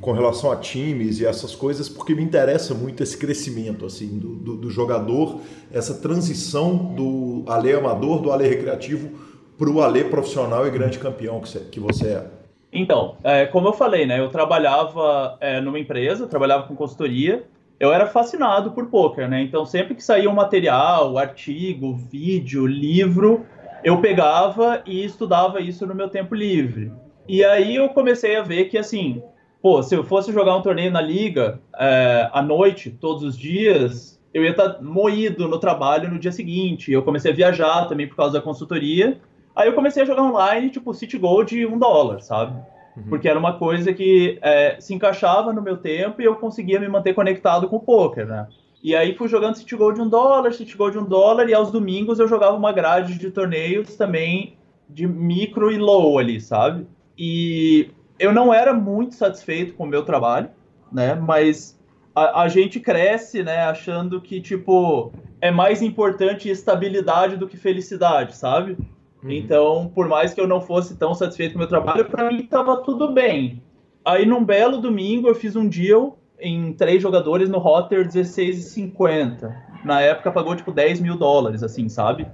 com relação a times e essas coisas? Porque me interessa muito esse crescimento assim do, do, do jogador, essa transição do Ale amador, do Ale recreativo para o Ale profissional e grande campeão que você, que você é. Então, é, como eu falei, né, eu trabalhava é, numa empresa, trabalhava com consultoria, eu era fascinado por poker, né? Então sempre que saía um material, artigo, vídeo, livro, eu pegava e estudava isso no meu tempo livre. E aí eu comecei a ver que assim, pô, se eu fosse jogar um torneio na liga é, à noite, todos os dias, eu ia estar tá moído no trabalho no dia seguinte. Eu comecei a viajar também por causa da consultoria. Aí eu comecei a jogar online, tipo, City Gold um dólar, sabe? Uhum. Porque era uma coisa que é, se encaixava no meu tempo e eu conseguia me manter conectado com o poker, né? E aí fui jogando City Gold um dólar, City Gold um dólar, e aos domingos eu jogava uma grade de torneios também de micro e low ali, sabe? E eu não era muito satisfeito com o meu trabalho, né? Mas a, a gente cresce, né? Achando que, tipo, é mais importante estabilidade do que felicidade, sabe? Uhum. Então, por mais que eu não fosse tão satisfeito com o meu trabalho, para mim estava tudo bem. Aí, num belo domingo, eu fiz um deal em três jogadores no Rotter 16,50. Na época, pagou tipo 10 mil dólares, assim, sabe?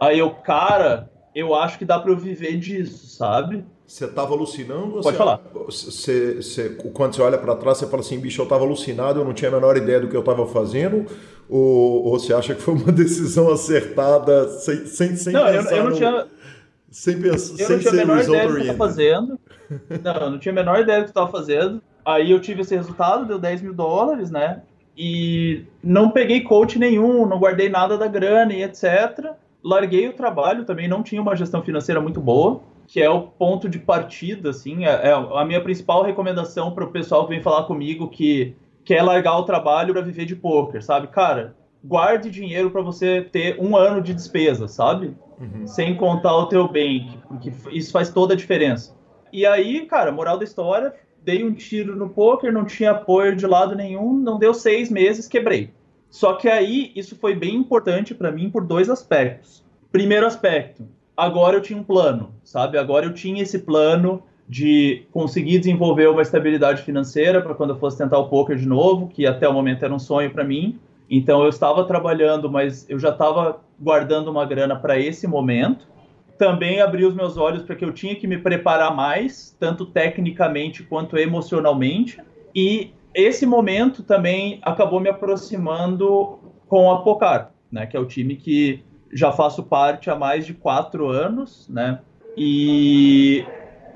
Aí eu, cara, eu acho que dá para eu viver disso, sabe? Você estava alucinando? Pode falar. Você, você, quando você olha para trás, você fala assim, bicho, eu estava alucinado, eu não tinha a menor ideia do que eu estava fazendo? Ou, ou, você acha que foi uma decisão acertada sem, sem, sem não, pensar eu, eu não no... tinha... Sem, pensar, eu sem não tinha a menor ideia do que eu estava fazendo. Não, eu não tinha a menor ideia do que eu estava fazendo. Aí eu tive esse resultado, deu 10 mil dólares, né? E não peguei coach nenhum, não guardei nada da grana e etc. Larguei o trabalho, também não tinha uma gestão financeira muito boa que é o ponto de partida, assim, é, é a minha principal recomendação para o pessoal que vem falar comigo que quer largar o trabalho para viver de poker, sabe? Cara, guarde dinheiro para você ter um ano de despesa, sabe? Uhum. Sem contar o teu bem, porque isso faz toda a diferença. E aí, cara, moral da história, dei um tiro no poker, não tinha apoio de lado nenhum, não deu seis meses, quebrei. Só que aí isso foi bem importante para mim por dois aspectos. Primeiro aspecto, agora eu tinha um plano, sabe? Agora eu tinha esse plano de conseguir desenvolver uma estabilidade financeira para quando eu fosse tentar o poker de novo, que até o momento era um sonho para mim. Então eu estava trabalhando, mas eu já estava guardando uma grana para esse momento. Também abri os meus olhos para que eu tinha que me preparar mais, tanto tecnicamente quanto emocionalmente. E esse momento também acabou me aproximando com a Pocar, né, que é o time que já faço parte há mais de quatro anos, né? E,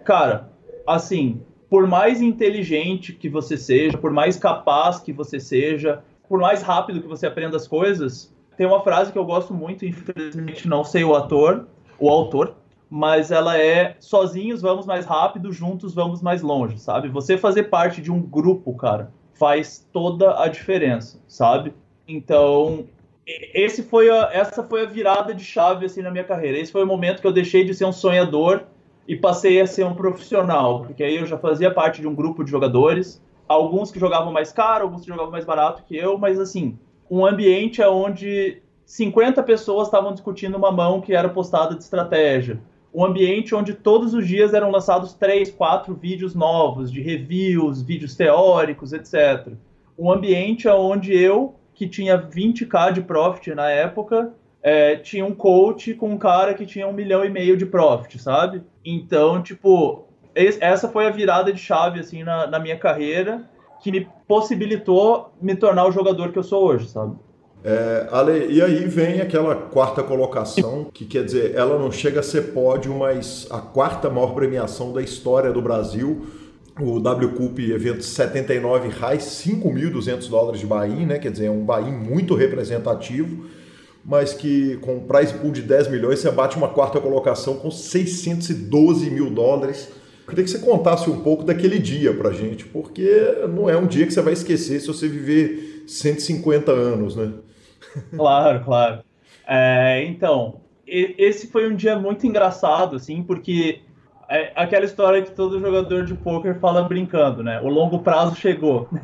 cara, assim, por mais inteligente que você seja, por mais capaz que você seja, por mais rápido que você aprenda as coisas, tem uma frase que eu gosto muito, infelizmente não sei o ator, o autor, mas ela é sozinhos vamos mais rápido, juntos vamos mais longe, sabe? Você fazer parte de um grupo, cara, faz toda a diferença, sabe? Então, esse foi a, essa foi a virada de chave assim na minha carreira. Esse foi o momento que eu deixei de ser um sonhador e passei a ser um profissional, porque aí eu já fazia parte de um grupo de jogadores, alguns que jogavam mais caro, alguns que jogavam mais barato que eu, mas assim, um ambiente onde 50 pessoas estavam discutindo uma mão que era postada de estratégia. Um ambiente onde todos os dias eram lançados três, quatro vídeos novos, de reviews, vídeos teóricos, etc. Um ambiente onde eu que tinha 20k de profit na época, é, tinha um coach com um cara que tinha um milhão e meio de profit, sabe? Então, tipo, essa foi a virada de chave, assim, na, na minha carreira, que me possibilitou me tornar o jogador que eu sou hoje, sabe? É, Ale, e aí vem aquela quarta colocação, que quer dizer, ela não chega a ser pódio, mas a quarta maior premiação da história do Brasil o W Cup evento 79 reais, 5.200 dólares de buy né? Quer dizer, é um buy muito representativo. mas que com um price pool de 10 milhões você bate uma quarta colocação com 612 mil dólares. Queria que você contasse um pouco daquele dia pra gente, porque não é um dia que você vai esquecer se você viver 150 anos, né? Claro, claro. É, então, esse foi um dia muito engraçado, assim, porque é aquela história que todo jogador de poker fala brincando, né? O longo prazo chegou.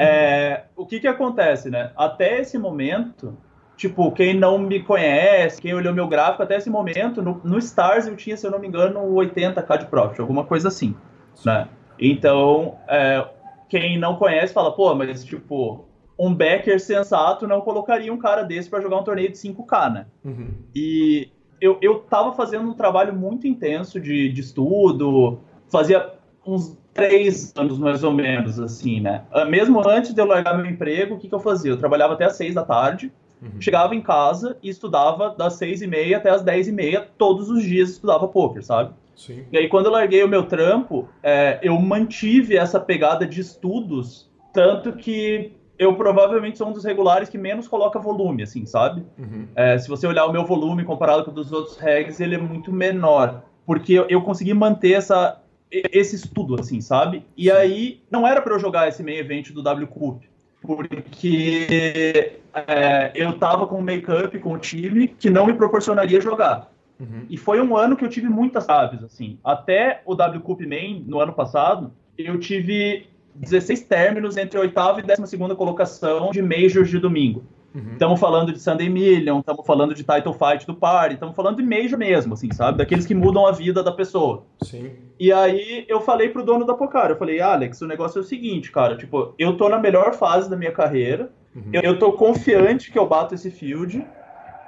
É, o que que acontece, né? Até esse momento, tipo, quem não me conhece, quem olhou meu gráfico, até esse momento, no, no Stars eu tinha, se eu não me engano, 80k de profit, alguma coisa assim, né? Então, é, quem não conhece fala, pô, mas tipo, um backer sensato não colocaria um cara desse para jogar um torneio de 5k, né? Uhum. E eu, eu tava fazendo um trabalho muito intenso de, de estudo, fazia uns três anos mais ou menos, assim, né? Ah, mesmo antes de eu largar meu emprego, o que, que eu fazia? Eu trabalhava até às seis da tarde, uhum. chegava em casa e estudava das seis e meia até as dez e meia, todos os dias estudava poker, sabe? Sim. E aí, quando eu larguei o meu trampo, é, eu mantive essa pegada de estudos, tanto que eu provavelmente sou um dos regulares que menos coloca volume, assim, sabe? Uhum. É, se você olhar o meu volume comparado com o dos outros regs, ele é muito menor. Porque eu, eu consegui manter essa, esse estudo, assim, sabe? E Sim. aí, não era para eu jogar esse meio evento do W Cup, porque é, eu tava com um make-up com o time que não me proporcionaria jogar. Uhum. E foi um ano que eu tive muitas aves, assim. Até o W Cup Main, no ano passado, eu tive 16 términos entre a oitava e décima segunda colocação de Majors de domingo. Estamos uhum. falando de Sunday Million, estamos falando de Title Fight do Party, estamos falando de Major mesmo, assim, sabe? Daqueles que mudam a vida da pessoa. Sim. E aí eu falei pro dono da Pocar, eu falei, Alex, o negócio é o seguinte, cara, tipo, eu tô na melhor fase da minha carreira, uhum. eu, eu tô confiante que eu bato esse field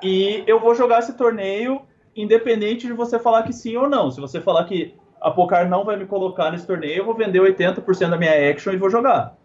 e eu vou jogar esse torneio independente de você falar que sim ou não. Se você falar que a Pocar não vai me colocar nesse torneio, eu vou vender 80% da minha action e vou jogar.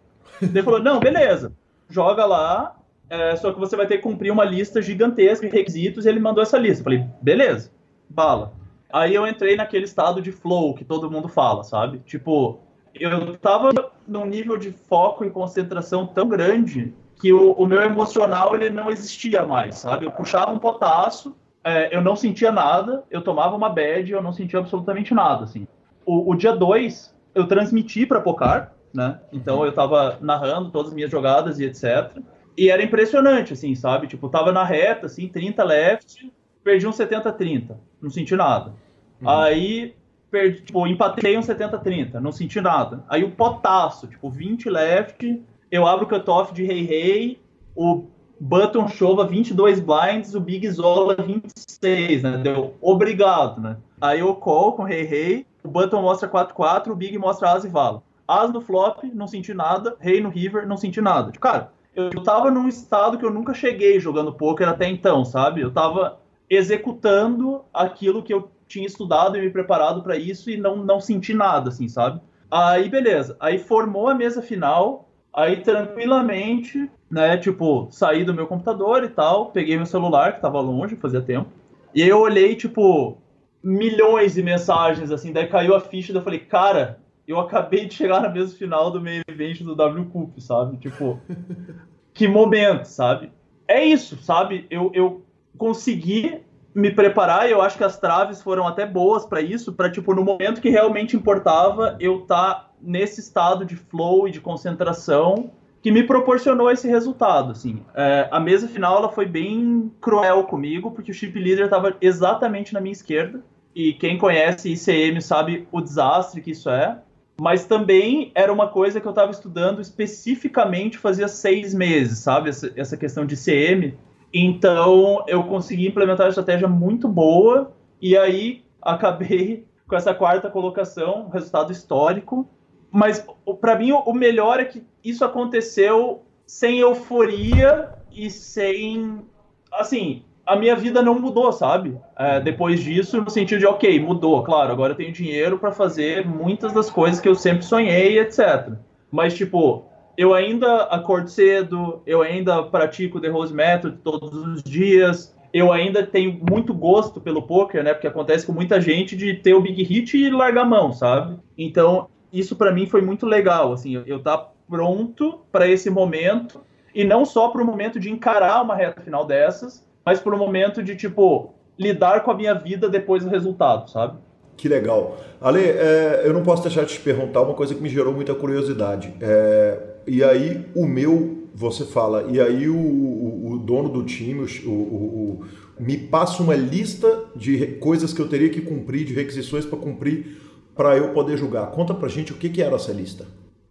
Ele falou, não, beleza, joga lá, é, só que você vai ter que cumprir uma lista gigantesca de requisitos e ele mandou essa lista. Eu falei, beleza, bala. Aí eu entrei naquele estado de flow que todo mundo fala, sabe? Tipo, eu tava num nível de foco e concentração tão grande que o, o meu emocional ele não existia mais, sabe? Eu puxava um potaço, é, eu não sentia nada, eu tomava uma bad, eu não sentia absolutamente nada, assim. O, o dia 2, eu transmiti para Pocar, né? Então eu tava narrando todas as minhas jogadas e etc. E era impressionante, assim, sabe? Tipo, tava na reta, assim, 30 left, perdi um 70-30, não senti nada. Uhum. Aí, perdi, tipo, empatei um 70-30, não senti nada. Aí o potaço, tipo, 20 left, eu abro o cutoff de Rei Rei, o Button chova 22 blinds, o Big Zola 26, né? Deu obrigado, né? Aí eu call com Rei Rei, o Button mostra 4-4, o Big mostra As e Vala. As no flop, não senti nada, Rei no River, não senti nada. Cara, eu tava num estado que eu nunca cheguei jogando poker até então, sabe? Eu tava executando aquilo que eu tinha estudado e me preparado para isso e não, não senti nada, assim, sabe? Aí, beleza. Aí formou a mesa final, aí tranquilamente né? Tipo, saí do meu computador e tal, peguei meu celular, que tava longe, fazia tempo. E aí eu olhei, tipo, milhões de mensagens, assim, daí caiu a ficha, daí eu falei, cara, eu acabei de chegar na mesa final do meio event do W Cup, sabe? Tipo, que momento, sabe? É isso, sabe? Eu, eu consegui me preparar e eu acho que as traves foram até boas para isso, para tipo, no momento que realmente importava, eu tá nesse estado de flow e de concentração que me proporcionou esse resultado. Assim, é, a mesa final ela foi bem cruel comigo, porque o chip leader estava exatamente na minha esquerda. E quem conhece ICM sabe o desastre que isso é. Mas também era uma coisa que eu estava estudando especificamente fazia seis meses, sabe? Essa, essa questão de ICM. Então eu consegui implementar uma estratégia muito boa e aí acabei com essa quarta colocação, resultado histórico. Mas para mim o melhor é que isso aconteceu sem euforia e sem. Assim, a minha vida não mudou, sabe? É, depois disso, no sentido de, ok, mudou, claro, agora eu tenho dinheiro para fazer muitas das coisas que eu sempre sonhei, etc. Mas, tipo, eu ainda acordo cedo, eu ainda pratico The Rose Method todos os dias, eu ainda tenho muito gosto pelo poker, né? Porque acontece com muita gente de ter o big hit e largar a mão, sabe? Então, isso para mim foi muito legal, assim, eu, estar tá pronto para esse momento e não só para o momento de encarar uma reta final dessas, mas por um momento de, tipo, lidar com a minha vida depois do resultado, sabe? Que legal. Ale, é, eu não posso deixar de te perguntar uma coisa que me gerou muita curiosidade. É, e aí, o meu, você fala, e aí o, o, o dono do time, o, me passa uma lista de coisas que eu teria que cumprir, de requisições para cumprir, para eu poder julgar. Conta pra gente o que, que era essa lista.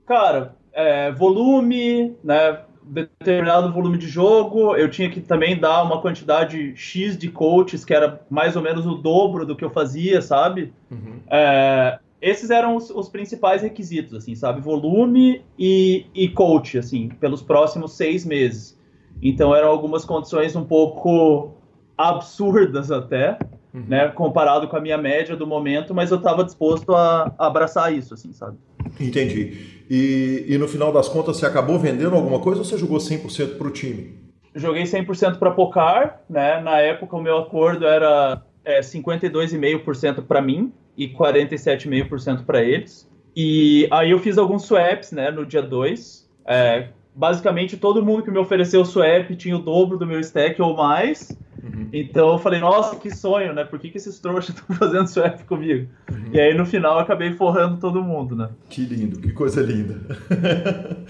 Cara, é, volume, né, determinado volume de jogo, eu tinha que também dar uma quantidade X de coaches, que era mais ou menos o dobro do que eu fazia, sabe? Uhum. É, esses eram os, os, principais requisitos, assim, sabe? Volume e, e coach, assim, pelos próximos seis meses. Então eram algumas condições um pouco absurdas até, uhum. né? Comparado com a minha média do momento, mas eu estava disposto a, a abraçar isso, assim, sabe? Entendi. E, e no final das contas, você acabou vendendo alguma coisa ou você jogou 100% para o time? Joguei 100% para Pocar, né? Na época, o meu acordo era é, 52,5% para mim e 47,5% para eles. E aí eu fiz alguns swaps, né, no dia 2. É, basicamente, todo mundo que me ofereceu swap tinha o dobro do meu stack ou mais. Uhum. Então eu falei, nossa, que sonho, né? Por que, que esses trouxas estão fazendo swap comigo? Uhum. E aí no final eu acabei forrando todo mundo, né? Que lindo, que coisa linda.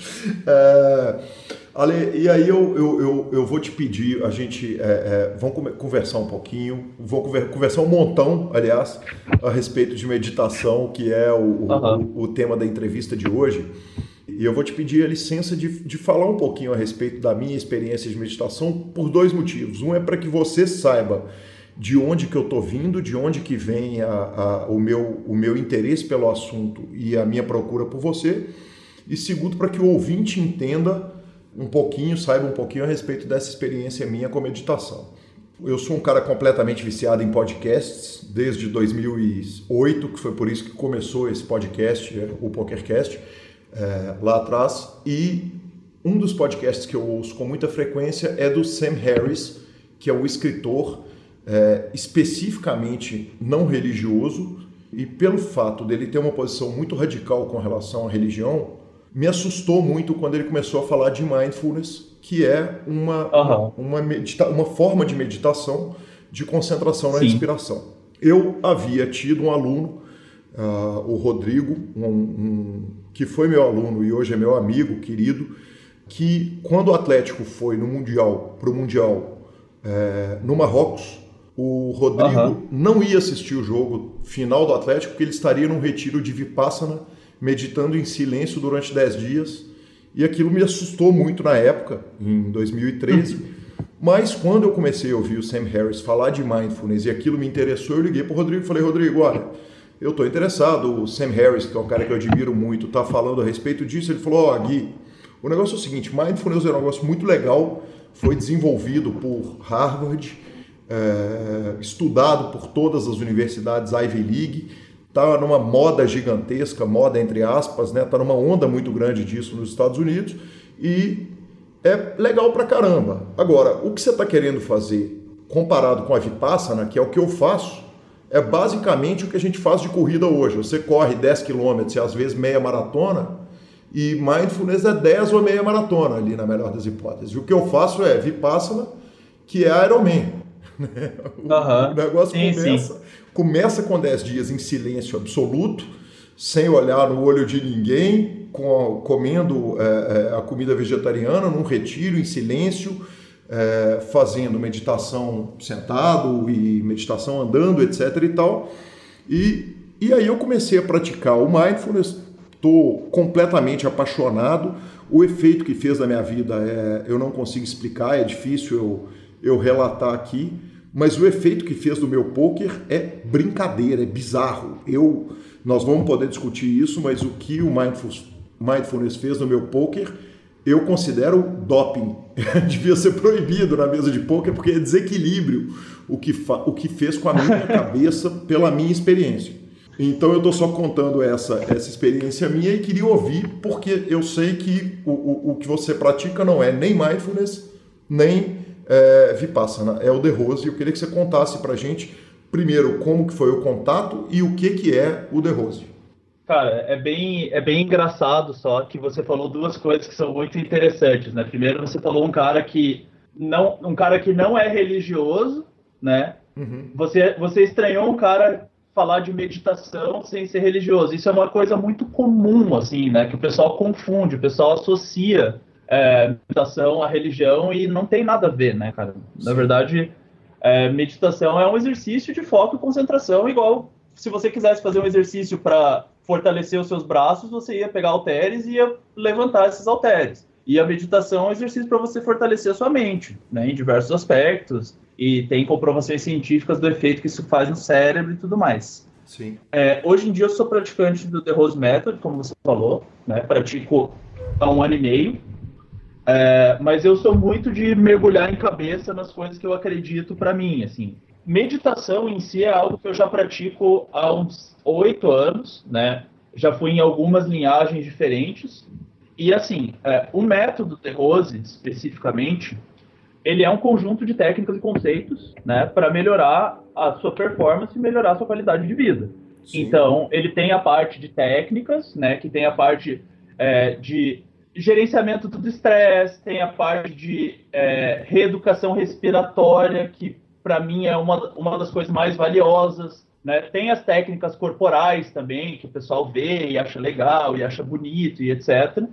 é, Ale, e aí eu, eu, eu, eu, vou te pedir, a gente, é, é, vamos conversar um pouquinho, vou conversar um montão, aliás, a respeito de meditação, que é o, uhum. o, o tema da entrevista de hoje. E eu vou te pedir a licença de, de falar um pouquinho a respeito da minha experiência de meditação por dois motivos. Um é para que você saiba de onde que eu estou vindo, de onde que vem a, a, o, meu, o meu interesse pelo assunto e a minha procura por você. E segundo, para que o ouvinte entenda um pouquinho, saiba um pouquinho a respeito dessa experiência minha com meditação. Eu sou um cara completamente viciado em podcasts desde 2008, que foi por isso que começou esse podcast, o PokerCast é, lá atrás. E um dos podcasts que eu ouço com muita frequência é do Sam Harris, que é o escritor é, especificamente não religioso. E pelo fato dele ter uma posição muito radical com relação à religião, me assustou muito quando ele começou a falar de mindfulness, que é uma, uhum. uma, medita uma forma de meditação de concentração na Sim. respiração. Eu havia tido um aluno, uh, o Rodrigo, um, um que foi meu aluno e hoje é meu amigo querido, que quando o Atlético foi no Mundial, para o Mundial é, no Marrocos, o Rodrigo uhum. não ia assistir o jogo final do Atlético porque ele estaria num retiro de Vipassana, meditando em silêncio durante 10 dias. E aquilo me assustou muito na época, em 2013. Uhum. Mas quando eu comecei a ouvir o Sam Harris falar de mindfulness e aquilo me interessou, eu liguei para o Rodrigo e falei: Rodrigo, olha eu estou interessado. O Sam Harris, que é um cara que eu admiro muito, está falando a respeito disso. Ele falou: Ó, oh, Gui, o negócio é o seguinte: Mindfulness é um negócio muito legal, foi desenvolvido por Harvard, é, estudado por todas as universidades Ivy League, está numa moda gigantesca, moda entre aspas, né? Está numa onda muito grande disso nos Estados Unidos e é legal pra caramba. Agora, o que você está querendo fazer comparado com a Vipassana, que é o que eu faço, é basicamente o que a gente faz de corrida hoje. Você corre 10 km e às vezes meia maratona, e mindfulness é 10 ou meia maratona ali, na melhor das hipóteses. O que eu faço é Vipassana, que é Ironman. Uhum. O negócio sim, começa, sim. Começa com 10 dias em silêncio absoluto, sem olhar no olho de ninguém, com, comendo é, é, a comida vegetariana, num retiro em silêncio, é, fazendo meditação sentado e meditação andando, etc. e tal. E, e aí eu comecei a praticar o mindfulness, estou completamente apaixonado. O efeito que fez na minha vida é, eu não consigo explicar, é difícil eu, eu relatar aqui, mas o efeito que fez no meu poker é brincadeira, é bizarro. Eu, nós vamos poder discutir isso, mas o que o mindfulness, mindfulness fez no meu poker eu considero doping. Devia ser proibido na mesa de pôquer, porque é desequilíbrio o que, o que fez com a minha cabeça pela minha experiência. Então eu estou só contando essa, essa experiência minha e queria ouvir, porque eu sei que o, o, o que você pratica não é nem mindfulness, nem é, Vipassana, é o The Rose. Eu queria que você contasse para gente, primeiro, como que foi o contato e o que, que é o The Rose. Cara, é bem, é bem engraçado só que você falou duas coisas que são muito interessantes, né? Primeiro, você falou um cara que não, um cara que não é religioso, né? Uhum. Você, você estranhou um cara falar de meditação sem ser religioso. Isso é uma coisa muito comum, assim, né? Que o pessoal confunde, o pessoal associa é, meditação à religião e não tem nada a ver, né, cara? Sim. Na verdade, é, meditação é um exercício de foco e concentração, igual se você quisesse fazer um exercício para fortalecer os seus braços, você ia pegar halteres e ia levantar esses halteres. E a meditação é um exercício para você fortalecer a sua mente, né, em diversos aspectos e tem comprovações científicas do efeito que isso faz no cérebro e tudo mais. Sim. É, hoje em dia eu sou praticante do The Rose Method, como você falou, né? Pratico há um ano e meio. É, mas eu sou muito de mergulhar em cabeça nas coisas que eu acredito para mim, assim. Meditação em si é algo que eu já pratico há uns oito anos, né? Já fui em algumas linhagens diferentes. E assim, é, o método The Rose, especificamente, ele é um conjunto de técnicas e conceitos né, para melhorar a sua performance e melhorar a sua qualidade de vida. Sim. Então, ele tem a parte de técnicas, né, que tem a parte é, de gerenciamento do estresse, tem a parte de é, reeducação respiratória, que para mim é uma, uma das coisas mais valiosas. Né? Tem as técnicas corporais também, que o pessoal vê e acha legal, e acha bonito, e etc.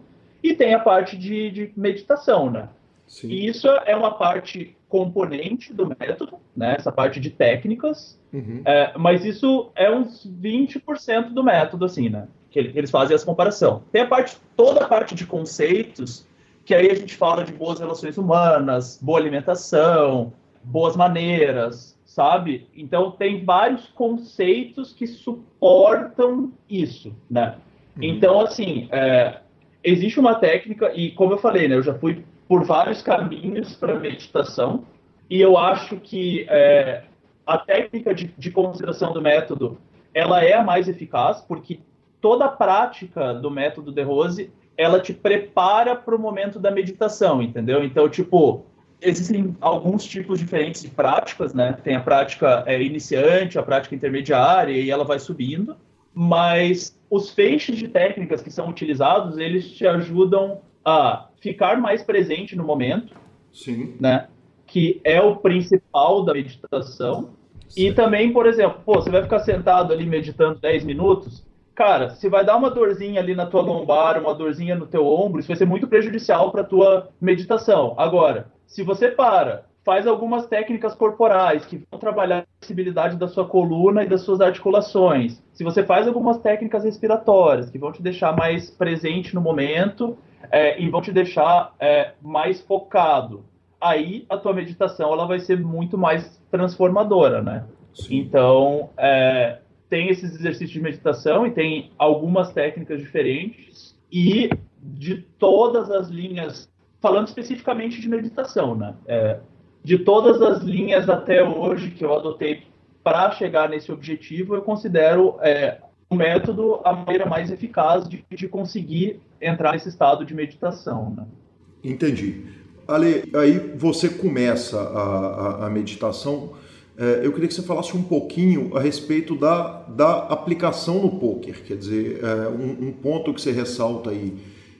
E tem a parte de, de meditação, né? Sim. E isso é uma parte componente do método, né? essa parte de técnicas, uhum. é, mas isso é uns 20% do método, assim, né? Que eles fazem essa comparação. Tem a parte, toda a parte de conceitos, que aí a gente fala de boas relações humanas, boa alimentação, boas maneiras, sabe? Então tem vários conceitos que suportam isso, né? Uhum. Então, assim, é, existe uma técnica, e como eu falei, né, eu já fui por vários caminhos para meditação, e eu acho que é, a técnica de, de consideração do método ela é a mais eficaz, porque toda a prática do método de Rose ela te prepara para o momento da meditação, entendeu? Então, tipo, existem alguns tipos diferentes de práticas, né? Tem a prática é, iniciante, a prática intermediária, e ela vai subindo, mas os feixes de técnicas que são utilizados, eles te ajudam a ficar mais presente no momento, Sim. né? Que é o principal da meditação. E também, por exemplo, pô, você vai ficar sentado ali meditando 10 minutos, cara, se vai dar uma dorzinha ali na tua lombar, uma dorzinha no teu ombro, isso vai ser muito prejudicial para tua meditação. Agora, se você para, faz algumas técnicas corporais que vão trabalhar a flexibilidade da sua coluna e das suas articulações. Se você faz algumas técnicas respiratórias que vão te deixar mais presente no momento é, e vão te deixar é, mais focado. Aí a tua meditação ela vai ser muito mais transformadora, né? Sim. Então é, tem esses exercícios de meditação e tem algumas técnicas diferentes e de todas as linhas, falando especificamente de meditação, né? É, de todas as linhas até hoje que eu adotei para chegar nesse objetivo, eu considero é, o método a maneira mais eficaz de, de conseguir entrar nesse estado de meditação. Né? Entendi. Ale, aí você começa a, a, a meditação. É, eu queria que você falasse um pouquinho a respeito da, da aplicação no poker. Quer dizer, é, um, um, ponto que você ressalta aí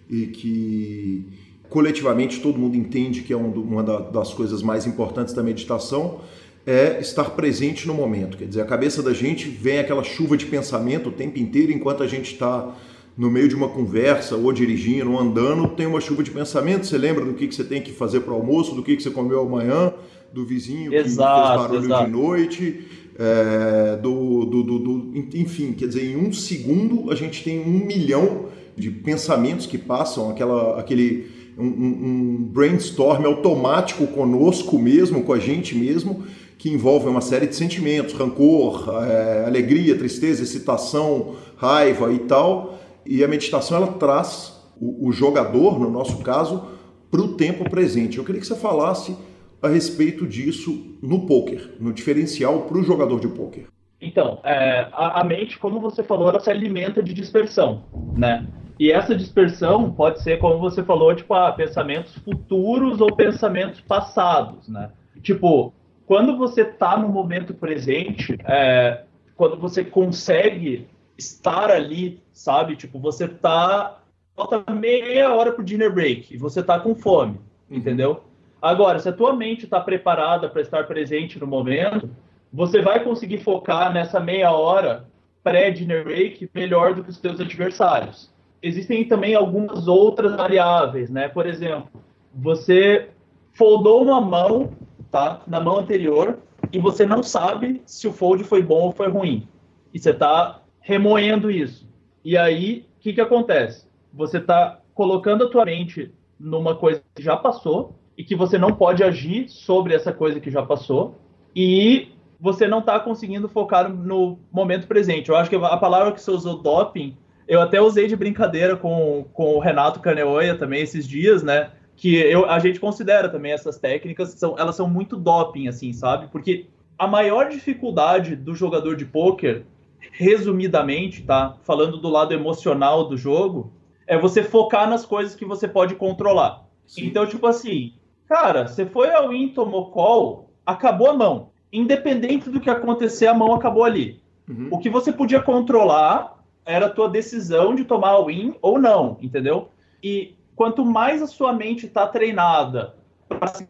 e que coletivamente todo mundo entende que é um, uma das coisas mais importantes da meditação é estar presente no momento. Quer dizer, a cabeça da gente vem aquela chuva de pensamento o tempo inteiro enquanto a gente está no meio de uma conversa, ou dirigindo, ou andando, tem uma chuva de pensamento. Você lembra do que, que você tem que fazer para o almoço, do que, que você comeu amanhã, do vizinho exato, que fez barulho exato. de noite, é, do, do, do, do, enfim, quer dizer, em um segundo a gente tem um milhão de pensamentos que passam, aquela, aquele um, um brainstorm automático conosco mesmo, com a gente mesmo, que envolve uma série de sentimentos, rancor, é, alegria, tristeza, excitação, raiva e tal. E a meditação ela traz o, o jogador, no nosso caso, para o tempo presente. Eu queria que você falasse a respeito disso no poker, no diferencial para o jogador de poker. Então, é, a, a, mente, como você falou, ela se alimenta de dispersão, né? E essa dispersão pode ser, como você falou, tipo, ah, pensamentos futuros ou pensamentos passados, né? Tipo, quando você está no momento presente, é, quando você consegue estar ali, sabe? Tipo, você tá falta meia hora pro dinner break e você tá com fome, uhum. entendeu? Agora, se a tua mente está preparada para estar presente no momento, você vai conseguir focar nessa meia hora pré-dinner break melhor do que os seus adversários. Existem também algumas outras variáveis, né? Por exemplo, você foldou uma mão, tá? Na mão anterior, e você não sabe se o fold foi bom ou foi ruim. E você está remoendo isso. E aí, o que, que acontece? Você está colocando a tua mente numa coisa que já passou e que você não pode agir sobre essa coisa que já passou e você não está conseguindo focar no momento presente. Eu acho que a palavra que você usou, doping, eu até usei de brincadeira com, com o Renato Caneoia também esses dias, né? Que eu, a gente considera também essas técnicas, são, elas são muito doping, assim, sabe? Porque a maior dificuldade do jogador de pôquer, resumidamente, tá? Falando do lado emocional do jogo, é você focar nas coisas que você pode controlar. Sim. Então, tipo assim, cara, você foi ao win, tomou call, acabou a mão. Independente do que acontecer, a mão acabou ali. Uhum. O que você podia controlar era a tua decisão de tomar a win ou não, entendeu? E quanto mais a sua mente está treinada para se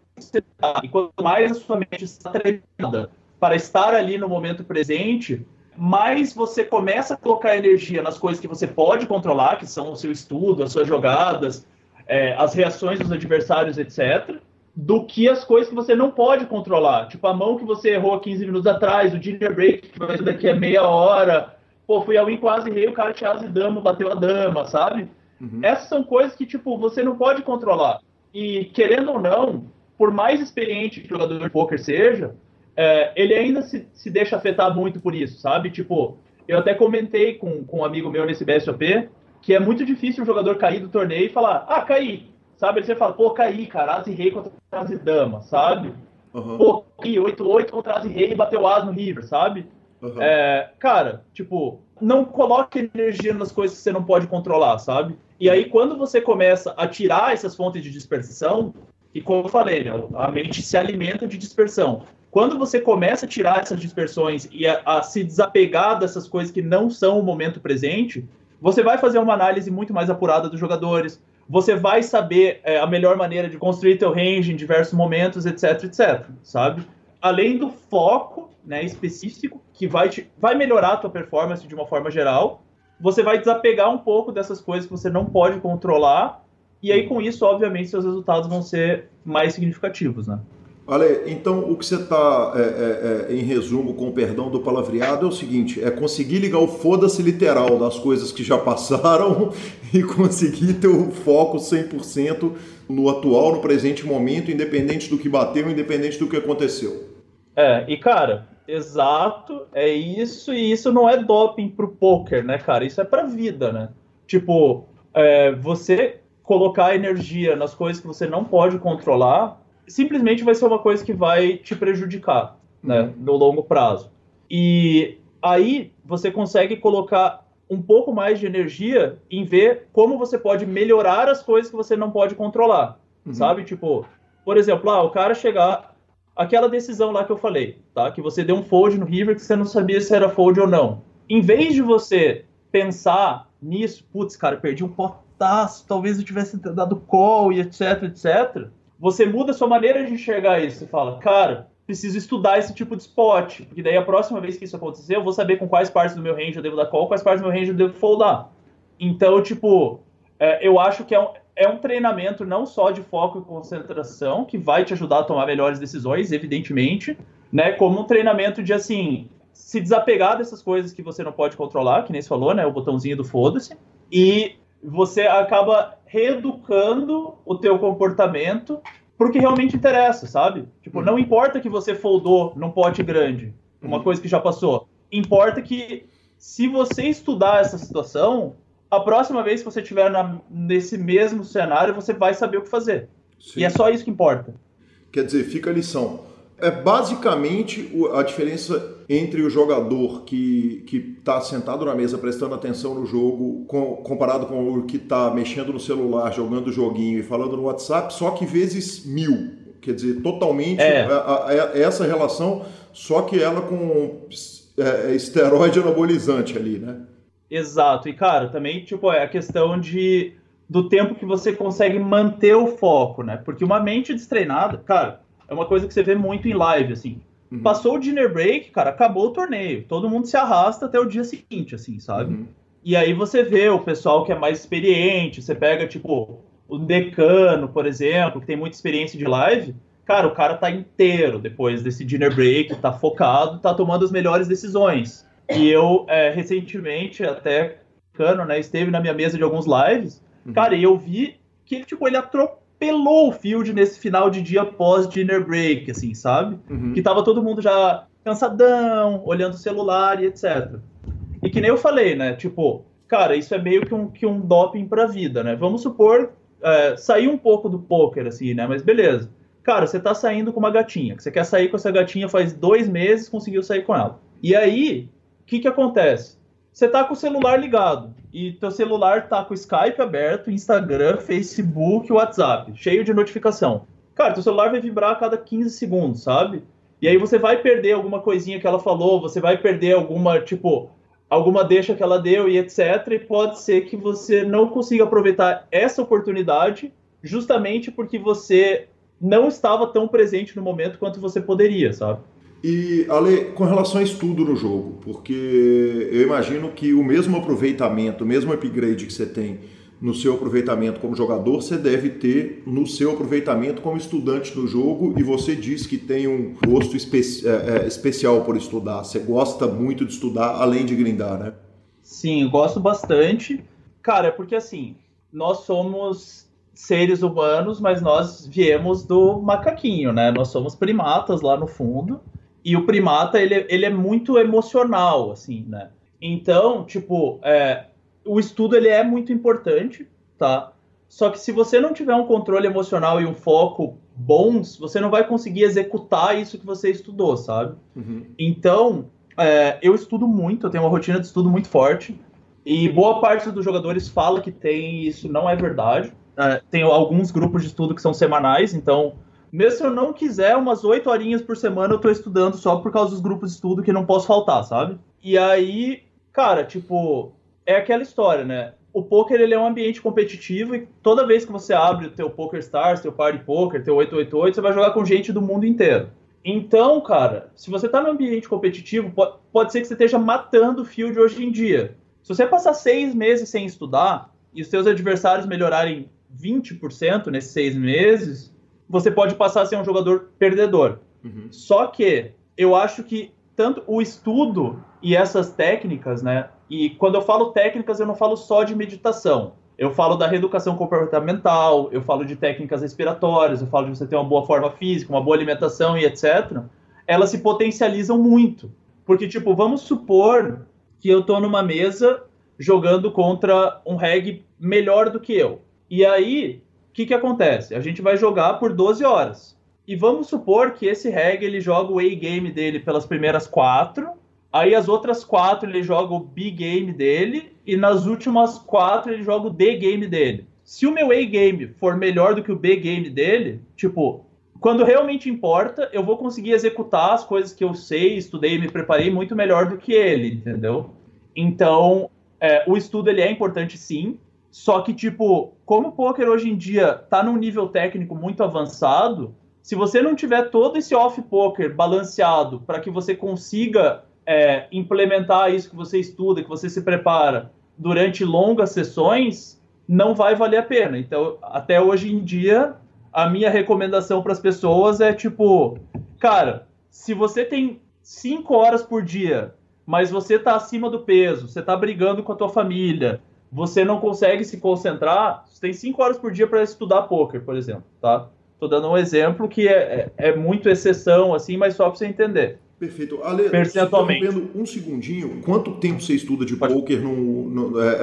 e quanto mais a sua mente está treinada para estar ali no momento presente, mais você começa a colocar energia nas coisas que você pode controlar, que são o seu estudo, as suas jogadas, é, as reações dos adversários, etc., do que as coisas que você não pode controlar. Tipo, a mão que você errou 15 minutos atrás, o dinner break que vai ser daqui a meia hora. Pô, fui ao win quase rei, o cara tinha asa e dama, bateu a dama, sabe? Uhum. Essas são coisas que, tipo, você não pode controlar. E, querendo ou não, por mais experiente que o jogador de poker seja, é, ele ainda se, se deixa afetar muito por isso, sabe? Tipo, eu até comentei com, com um amigo meu nesse BSOP que é muito difícil um jogador cair do torneio e falar, ah, caí, sabe? Ele você fala, pô, caí, cara, as e rei contra as e dama, sabe? Uhum. Pô, caí, 8-8 contra as e rei e bateu as no river, sabe? Uhum. É, cara, tipo, não coloque energia nas coisas que você não pode controlar, sabe? E aí, quando você começa a tirar essas fontes de dispersão, e como eu falei, né, a mente se alimenta de dispersão. Quando você começa a tirar essas dispersões e a, a, se desapegar dessas coisas que não são o momento presente, você vai fazer uma análise muito mais apurada dos jogadores, você vai saber é, a melhor maneira de construir teu range em diversos momentos, etc, etc, sabe? Além do foco né, específico, que vai, te, vai melhorar a tua performance de uma forma geral, você vai desapegar um pouco dessas coisas que você não pode controlar, e aí com isso, obviamente, seus resultados vão ser mais significativos, né? Ale, então o que você está, é, é, é, em resumo, com o perdão do palavreado, é o seguinte: é conseguir ligar o foda-se literal das coisas que já passaram e conseguir ter o foco 100% no atual, no presente momento, independente do que bateu, independente do que aconteceu. É, e cara, exato, é isso, e isso não é doping pro poker, né, cara? Isso é pra vida, né? Tipo, é, você colocar energia nas coisas que você não pode controlar simplesmente vai ser uma coisa que vai te prejudicar, né, uhum. no longo prazo. E aí você consegue colocar um pouco mais de energia em ver como você pode melhorar as coisas que você não pode controlar, uhum. sabe? Tipo, por exemplo, ah, o cara chegar aquela decisão lá que eu falei, tá? Que você deu um fold no river que você não sabia se era fold ou não. Em vez de você pensar nisso, putz, cara, perdi um potaço, talvez eu tivesse dado call e etc, etc você muda a sua maneira de enxergar isso. Você fala, cara, preciso estudar esse tipo de spot, porque daí a próxima vez que isso acontecer, eu vou saber com quais partes do meu range eu devo dar call, quais partes do meu range eu devo foldar. Então, tipo, é, eu acho que é um, é um treinamento não só de foco e concentração, que vai te ajudar a tomar melhores decisões, evidentemente, né? Como um treinamento de, assim, se desapegar dessas coisas que você não pode controlar, que nem você falou, né? O botãozinho do foda-se. E você acaba reeducando o teu comportamento pro que realmente interessa, sabe? Tipo, não importa que você foldou num pote grande, uma uhum. coisa que já passou. Importa que se você estudar essa situação, a próxima vez que você estiver nesse mesmo cenário, você vai saber o que fazer. Sim. E é só isso que importa. Quer dizer, fica a lição. É basicamente a diferença entre o jogador que está sentado na mesa prestando atenção no jogo com, comparado com o que está mexendo no celular, jogando o joguinho e falando no WhatsApp, só que vezes mil. Quer dizer, totalmente é. a, a, a, essa relação, só que ela com é, esteroide anabolizante ali, né? Exato. E, cara, também, tipo, é a questão de do tempo que você consegue manter o foco, né? Porque uma mente destreinada, cara, é uma coisa que você vê muito em live, assim. Uhum. Passou o dinner break, cara, acabou o torneio. Todo mundo se arrasta até o dia seguinte, assim, sabe? Uhum. E aí você vê o pessoal que é mais experiente, você pega, tipo, o decano, por exemplo, que tem muita experiência de live, cara, o cara tá inteiro depois desse dinner break, tá focado, tá tomando as melhores decisões. E eu, é, recentemente, até Cano, né, esteve na minha mesa de alguns lives, uhum. cara, e eu vi que, tipo, ele atropelou o field nesse final de dia pós-dinner break, assim, sabe? Uhum. Que tava todo mundo já cansadão, olhando o celular e etc. E que nem eu falei, né, tipo, cara, isso é meio que um, que um doping pra vida, né? Vamos supor é, sair um pouco do poker, assim, né? Mas beleza. Cara, você tá saindo com uma gatinha, que você quer sair com essa gatinha faz dois meses, conseguiu sair com ela. E aí, o que que acontece? Você tá com o celular ligado e teu celular tá com o Skype aberto, Instagram, Facebook, WhatsApp, cheio de notificação. Cara, teu celular vai vibrar a cada 15 segundos, sabe? E aí você vai perder alguma coisinha que ela falou, você vai perder alguma, tipo, alguma deixa que ela deu e etc. E pode ser que você não consiga aproveitar essa oportunidade justamente porque você não estava tão presente no momento quanto você poderia, sabe? E, Ale, com relação a estudo no jogo, porque eu imagino que o mesmo aproveitamento, o mesmo upgrade que você tem no seu aproveitamento como jogador, você deve ter no seu aproveitamento como estudante do jogo e você diz que tem um gosto espe é, é, especial por estudar. Você gosta muito de estudar além de grindar, né? Sim, gosto bastante. Cara, é porque assim, nós somos seres humanos, mas nós viemos do macaquinho, né? Nós somos primatas lá no fundo. E o primata, ele, ele é muito emocional, assim, né? Então, tipo, é, o estudo ele é muito importante, tá? Só que se você não tiver um controle emocional e um foco bons, você não vai conseguir executar isso que você estudou, sabe? Uhum. Então, é, eu estudo muito, eu tenho uma rotina de estudo muito forte. E boa parte dos jogadores fala que tem isso, não é verdade. É, tem alguns grupos de estudo que são semanais, então, mesmo se eu não quiser, umas oito horinhas por semana eu estou estudando só por causa dos grupos de estudo que não posso faltar, sabe? E aí, cara, tipo, é aquela história, né? O poker ele é um ambiente competitivo e toda vez que você abre o teu Poker Stars, teu Party Poker, teu 888, você vai jogar com gente do mundo inteiro. Então, cara, se você tá num ambiente competitivo, pode ser que você esteja matando o field hoje em dia. Se você passar seis meses sem estudar e os seus adversários melhorarem 20% nesses seis meses, você pode passar a ser um jogador perdedor. Uhum. Só que eu acho que tanto o estudo e essas técnicas, né, e quando eu falo técnicas, eu não falo só de meditação. Eu falo da reeducação comportamental, eu falo de técnicas respiratórias, eu falo de você ter uma boa forma física, uma boa alimentação e etc. Elas se potencializam muito. Porque, tipo, vamos supor que eu tô numa mesa jogando contra um reg melhor do que eu. E aí, o que, que acontece? A gente vai jogar por 12 horas. E vamos supor que esse reg ele joga o A-game dele pelas primeiras quatro Aí as outras quatro ele joga o B-game dele e nas últimas quatro ele joga o D-game dele. Se o meu A-game for melhor do que o B-game dele, tipo, quando realmente importa, eu vou conseguir executar as coisas que eu sei, estudei me preparei muito melhor do que ele, entendeu? Então, é, o estudo ele é importante sim, só que, tipo, como o poker hoje em dia tá num nível técnico muito avançado, se você não tiver todo esse off-poker balanceado para que você consiga é, implementar isso que você estuda, que você se prepara durante longas sessões, não vai valer a pena. Então, até hoje em dia, a minha recomendação para as pessoas é tipo, cara, se você tem cinco horas por dia, mas você está acima do peso, você está brigando com a tua família, você não consegue se concentrar, você tem cinco horas por dia para estudar poker, por exemplo, tá? Tô dando um exemplo que é, é, é muito exceção, assim, mas só para você entender. Perfeito. Ale, percentualmente. um segundinho, quanto tempo você estuda de Pode... poker no, no é, é,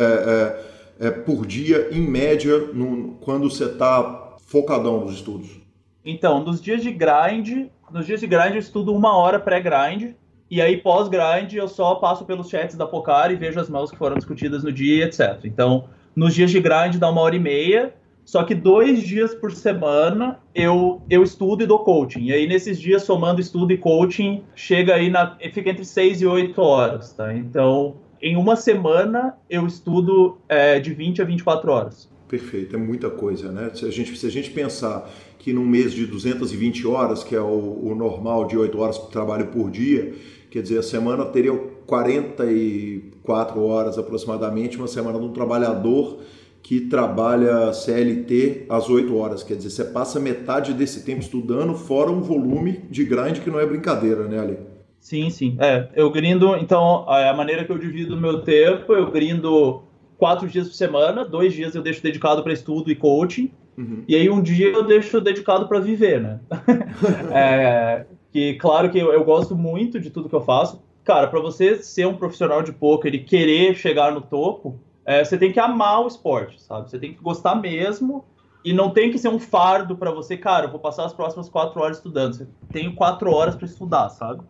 é, é, por dia, em média, no, quando você está focadão nos estudos? Então, nos dias de grind, nos dias de grind eu estudo uma hora pré-grind, e aí pós-grind eu só passo pelos chats da Pocar e vejo as mãos que foram discutidas no dia, etc. Então, nos dias de grind dá uma hora e meia, só que dois dias por semana eu, eu estudo e dou coaching. E aí, nesses dias, somando estudo e coaching, chega aí na. fica entre seis e oito horas, tá? Então, em uma semana, eu estudo é, de 20 a 24 horas. Perfeito, é muita coisa, né? Se a gente, se a gente pensar que num mês de 220 horas, que é o, o normal de 8 horas de trabalho por dia, quer dizer, a semana teria 44 horas aproximadamente, uma semana de um trabalhador que trabalha CLT às 8 horas. Quer dizer, você passa metade desse tempo estudando, fora um volume de grind que não é brincadeira, né, Ali? Sim, sim. É, eu grindo, então, a maneira que eu divido o meu tempo, eu grindo quatro dias por semana, dois dias eu deixo dedicado para estudo e coaching, uhum. e aí um dia eu deixo dedicado para viver, né? é, que claro que eu, eu, gosto muito de tudo que eu faço. Cara, para você ser um profissional de poker e querer chegar no topo, é, você tem que amar o esporte, sabe? Você tem que gostar mesmo e não tem que ser um fardo para você, cara, eu vou passar as próximas quatro horas estudando. Você tem quatro horas para estudar, sabe?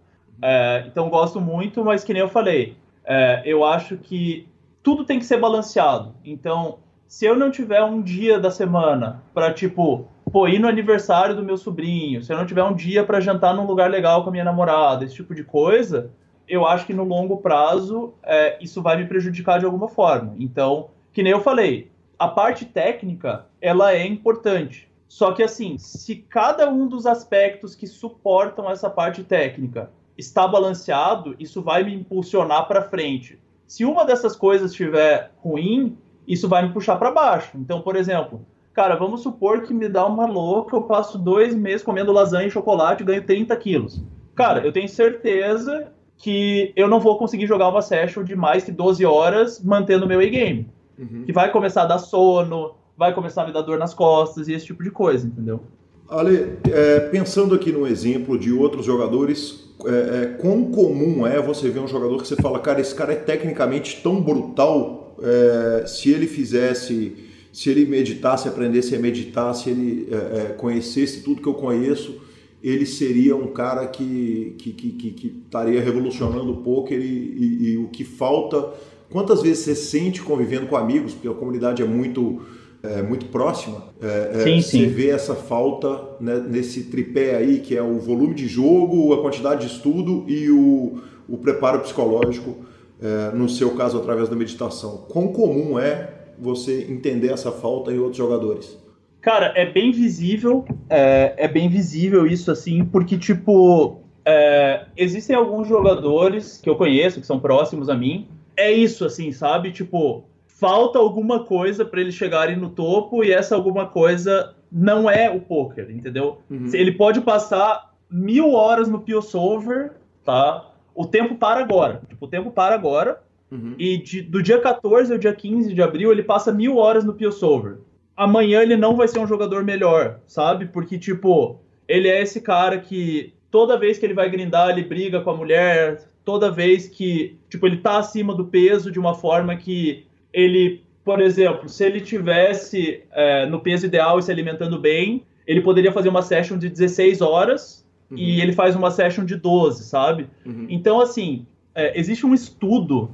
É, então gosto muito, mas que nem eu falei, é, eu acho que tudo tem que ser balanceado. Então, se eu não tiver um dia da semana para tipo, pô, ir no aniversário do meu sobrinho, se eu não tiver um dia para jantar num lugar legal com a minha namorada, esse tipo de coisa, eu acho que no longo prazo é, isso vai me prejudicar de alguma forma. Então, que nem eu falei, a parte técnica ela é importante. Só que assim, se cada um dos aspectos que suportam essa parte técnica está balanceado, isso vai me impulsionar para frente. Se uma dessas coisas estiver ruim, isso vai me puxar para baixo. Então, por exemplo, cara, vamos supor que me dá uma louca, eu passo dois meses comendo lasanha e chocolate e ganho 30 quilos. Cara, eu tenho certeza que eu não vou conseguir jogar uma session de mais que 12 horas mantendo meu e-game. Uhum. Que vai começar a dar sono, vai começar a me dar dor nas costas e esse tipo de coisa, entendeu? Ale, é, pensando aqui no exemplo de outros jogadores, é, é, quão comum é você ver um jogador que você fala, cara, esse cara é tecnicamente tão brutal, é, se ele fizesse, se ele meditasse, aprendesse a meditar, se ele é, é, conhecesse tudo que eu conheço, ele seria um cara que, que, que, que, que estaria revolucionando o poker e, e, e o que falta. Quantas vezes você sente convivendo com amigos, porque a comunidade é muito é, muito próxima, é, é sim, você sim. vê essa falta né, nesse tripé aí, que é o volume de jogo, a quantidade de estudo e o, o preparo psicológico, é, no seu caso, através da meditação. Quão comum é você entender essa falta em outros jogadores? Cara, é bem visível, é, é bem visível isso assim, porque, tipo, é, existem alguns jogadores que eu conheço, que são próximos a mim, é isso, assim, sabe? Tipo, falta alguma coisa para eles chegarem no topo e essa alguma coisa não é o poker, entendeu? Uhum. Ele pode passar mil horas no Pio Solver, tá? O tempo para agora. Tipo, o tempo para agora. Uhum. E de, do dia 14 ao dia 15 de abril, ele passa mil horas no Pio Solver. Amanhã ele não vai ser um jogador melhor, sabe? Porque, tipo, ele é esse cara que toda vez que ele vai grindar, ele briga com a mulher. Toda vez que, tipo, ele tá acima do peso de uma forma que ele, por exemplo, se ele tivesse é, no peso ideal e se alimentando bem, ele poderia fazer uma session de 16 horas uhum. e ele faz uma session de 12, sabe? Uhum. Então, assim, é, existe um estudo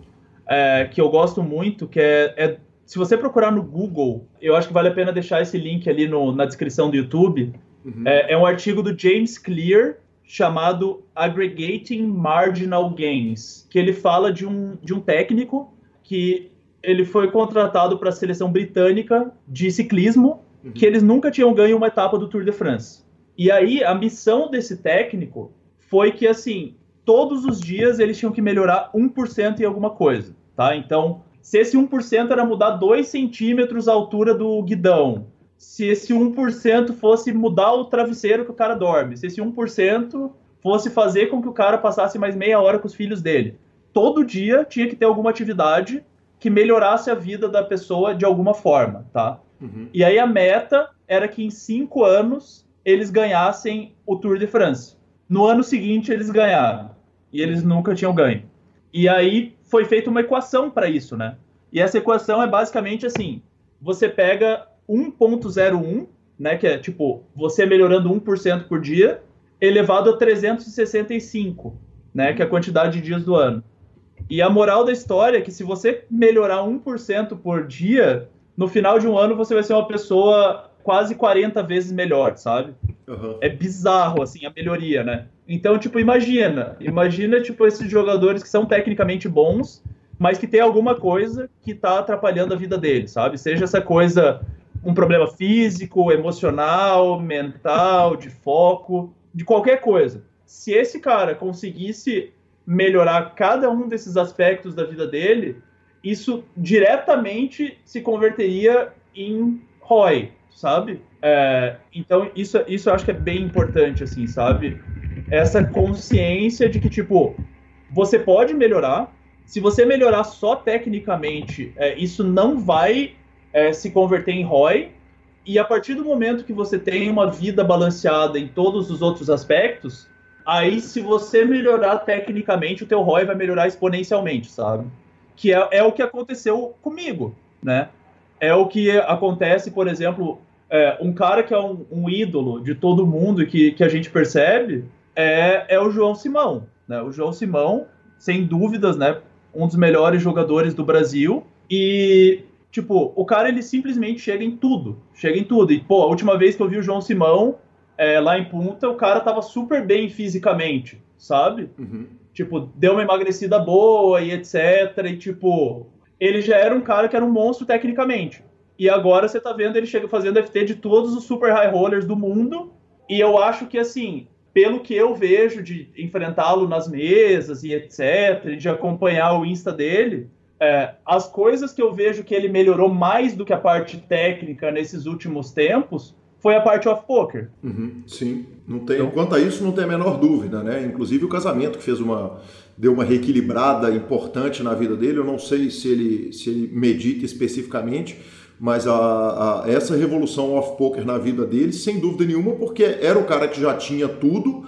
é, que eu gosto muito, que é, é, se você procurar no Google, eu acho que vale a pena deixar esse link ali no, na descrição do YouTube. Uhum. É, é um artigo do James Clear chamado Aggregating Marginal Gains, que ele fala de um, de um técnico que ele foi contratado para a seleção britânica de ciclismo, uhum. que eles nunca tinham ganho uma etapa do Tour de France. E aí a missão desse técnico foi que assim, todos os dias eles tinham que melhorar 1% em alguma coisa, tá? Então, se esse 1% era mudar 2 centímetros a altura do guidão, se esse 1% fosse mudar o travesseiro que o cara dorme, se esse 1% fosse fazer com que o cara passasse mais meia hora com os filhos dele. Todo dia tinha que ter alguma atividade que melhorasse a vida da pessoa de alguma forma, tá? Uhum. E aí a meta era que em cinco anos eles ganhassem o Tour de France. No ano seguinte eles ganharam e eles nunca tinham ganho. E aí foi feita uma equação para isso, né? E essa equação é basicamente assim: você pega 1.01, né, que é tipo você melhorando 1% por dia, elevado a 365, né, que é a quantidade de dias do ano. E a moral da história é que se você melhorar 1% por dia, no final de um ano você vai ser uma pessoa quase 40 vezes melhor, sabe? Uhum. É bizarro, assim, a melhoria, né? Então, tipo, imagina. Imagina, tipo, esses jogadores que são tecnicamente bons, mas que tem alguma coisa que está atrapalhando a vida dele, sabe? Seja essa coisa um problema físico, emocional, mental, de foco, de qualquer coisa. Se esse cara conseguisse melhorar cada um desses aspectos da vida dele, isso diretamente se converteria em ROI, sabe? É, então, isso, isso eu acho que é bem importante, assim, sabe? Essa consciência de que, tipo, você pode melhorar. Se você melhorar só tecnicamente, é, isso não vai é, se converter em ROI. E a partir do momento que você tem uma vida balanceada em todos os outros aspectos, aí se você melhorar tecnicamente, o teu ROI vai melhorar exponencialmente, sabe? Que é, é o que aconteceu comigo, né? É o que acontece, por exemplo, é, um cara que é um, um, ídolo de todo mundo e que, que a gente percebe é, é o João Simão. Né? O João Simão, sem dúvidas, né, um dos melhores jogadores do Brasil. E, tipo, o cara ele simplesmente chega em tudo. Chega em tudo. E, pô, a última vez que eu vi o João Simão é, lá em Punta, o cara tava super bem fisicamente, sabe? Uhum. Tipo, deu uma emagrecida boa e etc. E, tipo, ele já era um cara que era um monstro tecnicamente. E agora você tá vendo ele chega fazendo FT de todos os super high rollers do mundo. E eu acho que, assim, pelo que eu vejo de enfrentá-lo nas mesas e etc., de acompanhar o Insta dele, é, as coisas que eu vejo que ele melhorou mais do que a parte técnica nesses últimos tempos foi a parte off poker. Uhum, sim, não tem. Então, quanto a isso, não tem a menor dúvida, né? Inclusive o casamento que fez uma deu uma reequilibrada importante na vida dele. Eu não sei se ele se ele medita especificamente, mas a, a, essa revolução off poker na vida dele, sem dúvida nenhuma, porque era o cara que já tinha tudo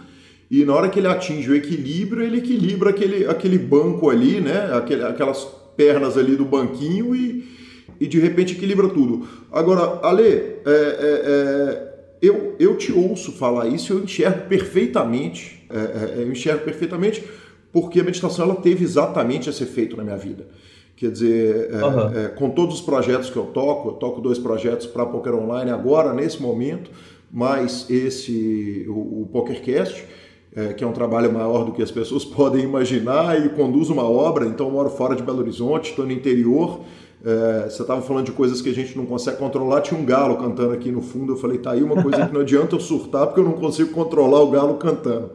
e na hora que ele atinge o equilíbrio, ele equilibra aquele, aquele banco ali, né? Aquele, aquelas pernas ali do banquinho e e de repente equilibra tudo. Agora, Ale, é, é, é, eu, eu te ouço falar isso, eu enxergo perfeitamente, é, é, eu enxergo perfeitamente porque a meditação ela teve exatamente esse efeito na minha vida. Quer dizer, uhum. com todos os projetos que eu toco, eu toco dois projetos para Poker Online agora, nesse momento, mais esse, o, o PokerCast, é, que é um trabalho maior do que as pessoas podem imaginar, e conduzo uma obra, então eu moro fora de Belo Horizonte, estou no interior, é, você estava falando de coisas que a gente não consegue controlar. Tinha um galo cantando aqui no fundo. Eu falei, tá aí uma coisa que não adianta eu surtar porque eu não consigo controlar o galo cantando.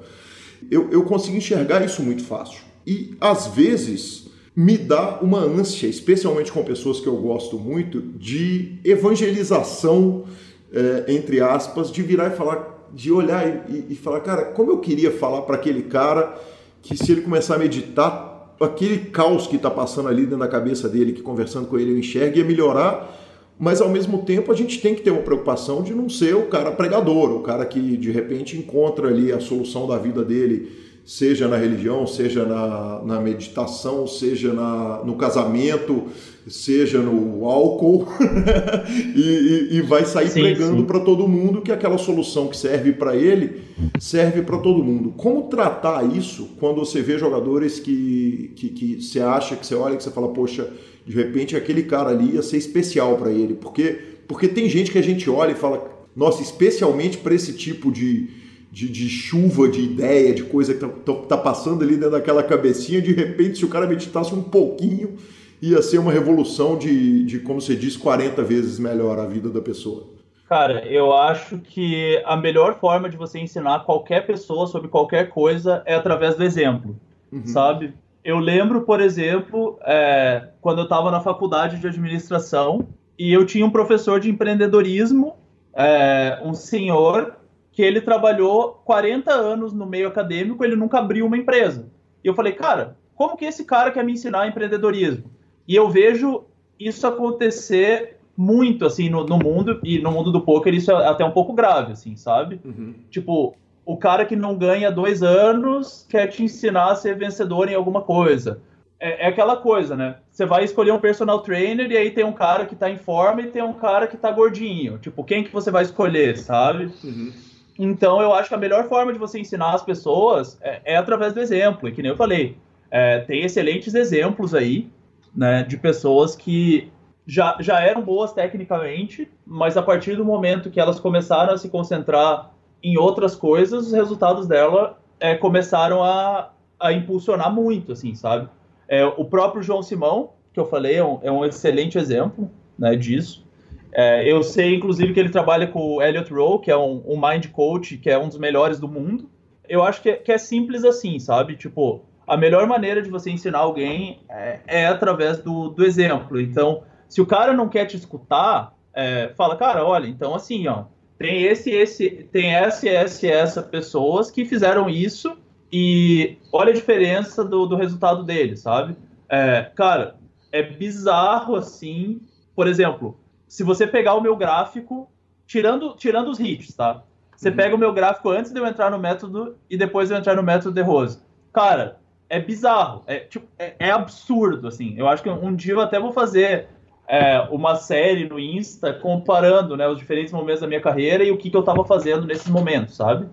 Eu, eu consigo enxergar isso muito fácil. E às vezes me dá uma ânsia, especialmente com pessoas que eu gosto muito, de evangelização, é, entre aspas, de virar e falar, de olhar e, e falar, cara, como eu queria falar para aquele cara que se ele começar a meditar aquele caos que está passando ali dentro da cabeça dele, que conversando com ele eu enxergo, ia melhorar, mas ao mesmo tempo a gente tem que ter uma preocupação de não ser o cara pregador, o cara que de repente encontra ali a solução da vida dele seja na religião, seja na, na meditação, seja na, no casamento, seja no álcool, e, e, e, vai sair sim, pregando para todo mundo que aquela solução que serve para ele serve para todo mundo. Como tratar isso quando você vê jogadores que, que, que você acha, que você olha, que você fala, poxa, de repente aquele cara ali ia ser especial para ele? Porque, porque tem gente que a gente olha e fala, nossa, especialmente para esse tipo de de, de, chuva de ideia, de coisa que tá, tá, passando ali dentro daquela cabecinha, de repente, se o cara meditasse um pouquinho, ia ser uma revolução de, de, como você diz, 40 vezes melhor a vida da pessoa. Cara, eu acho que a melhor forma de você ensinar qualquer pessoa sobre qualquer coisa é através do exemplo, uhum. sabe? Eu lembro, por exemplo, é, quando eu estava na faculdade de administração e eu tinha um professor de empreendedorismo, é, um senhor que ele trabalhou 40 anos no meio acadêmico, ele nunca abriu uma empresa. E eu falei, cara, como que esse cara quer me ensinar empreendedorismo? E eu vejo isso acontecer muito, assim, no, no mundo, e no mundo do poker isso é até um pouco grave, assim, sabe? Uhum. Tipo, o cara que não ganha dois anos quer te ensinar a ser vencedor em alguma coisa. É, é, aquela coisa, né? Você vai escolher um personal trainer e aí tem um cara que tá em forma e tem um cara que tá gordinho. Tipo, quem que você vai escolher, sabe? Uhum. Então, eu acho que a melhor forma de você ensinar as pessoas é, é através do exemplo. E que nem eu falei, é, tem excelentes exemplos aí, né, de pessoas que já, já eram boas tecnicamente, mas a partir do momento que elas começaram a se concentrar em outras coisas, os resultados dela é, começaram a, a impulsionar muito, assim, sabe? É, o próprio João Simão, que eu falei, é um, é um excelente exemplo né, disso. É, eu sei, inclusive, que ele trabalha com o Elliot Rowe, que é um, um mind coach, que é um dos melhores do mundo. Eu acho que é, que é simples assim, sabe? Tipo, a melhor maneira de você ensinar alguém é, é através do, do, exemplo. Então, se o cara não quer te escutar, é, fala, cara, olha, então assim, ó, tem esse, esse, tem essa, essa, essa pessoas que fizeram isso e olha a diferença do, do resultado deles, sabe? É, cara, é bizarro assim. Por exemplo, se você pegar o meu gráfico, tirando, tirando os hits, tá? Você uhum. pega o meu gráfico antes de eu entrar no método e depois de eu entrar no método de Rose. Cara, é bizarro, é, tipo, é, é, absurdo, assim. Eu acho que um dia eu até vou fazer é, uma série no Insta comparando né, os diferentes momentos da minha carreira e o que, que eu tava fazendo nesses momentos, sabe?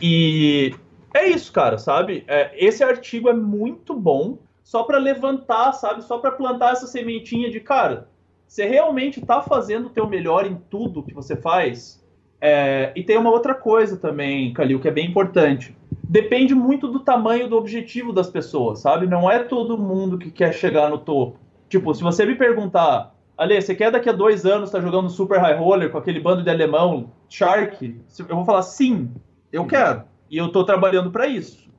E é isso, cara, sabe? É, esse artigo é muito bom só para levantar, sabe? Só para plantar essa sementinha de, cara, você realmente está fazendo o teu melhor em tudo que você faz? É, e tem uma outra coisa também, Calil, que é bem importante. Depende muito do tamanho do objetivo das pessoas, sabe? Não é todo mundo que quer chegar no topo. Tipo, se você me perguntar, Ale, você quer daqui a dois anos estar tá jogando Super High Roller com aquele bando de alemão, Shark? Eu vou falar, sim, eu quero. E eu estou trabalhando para isso.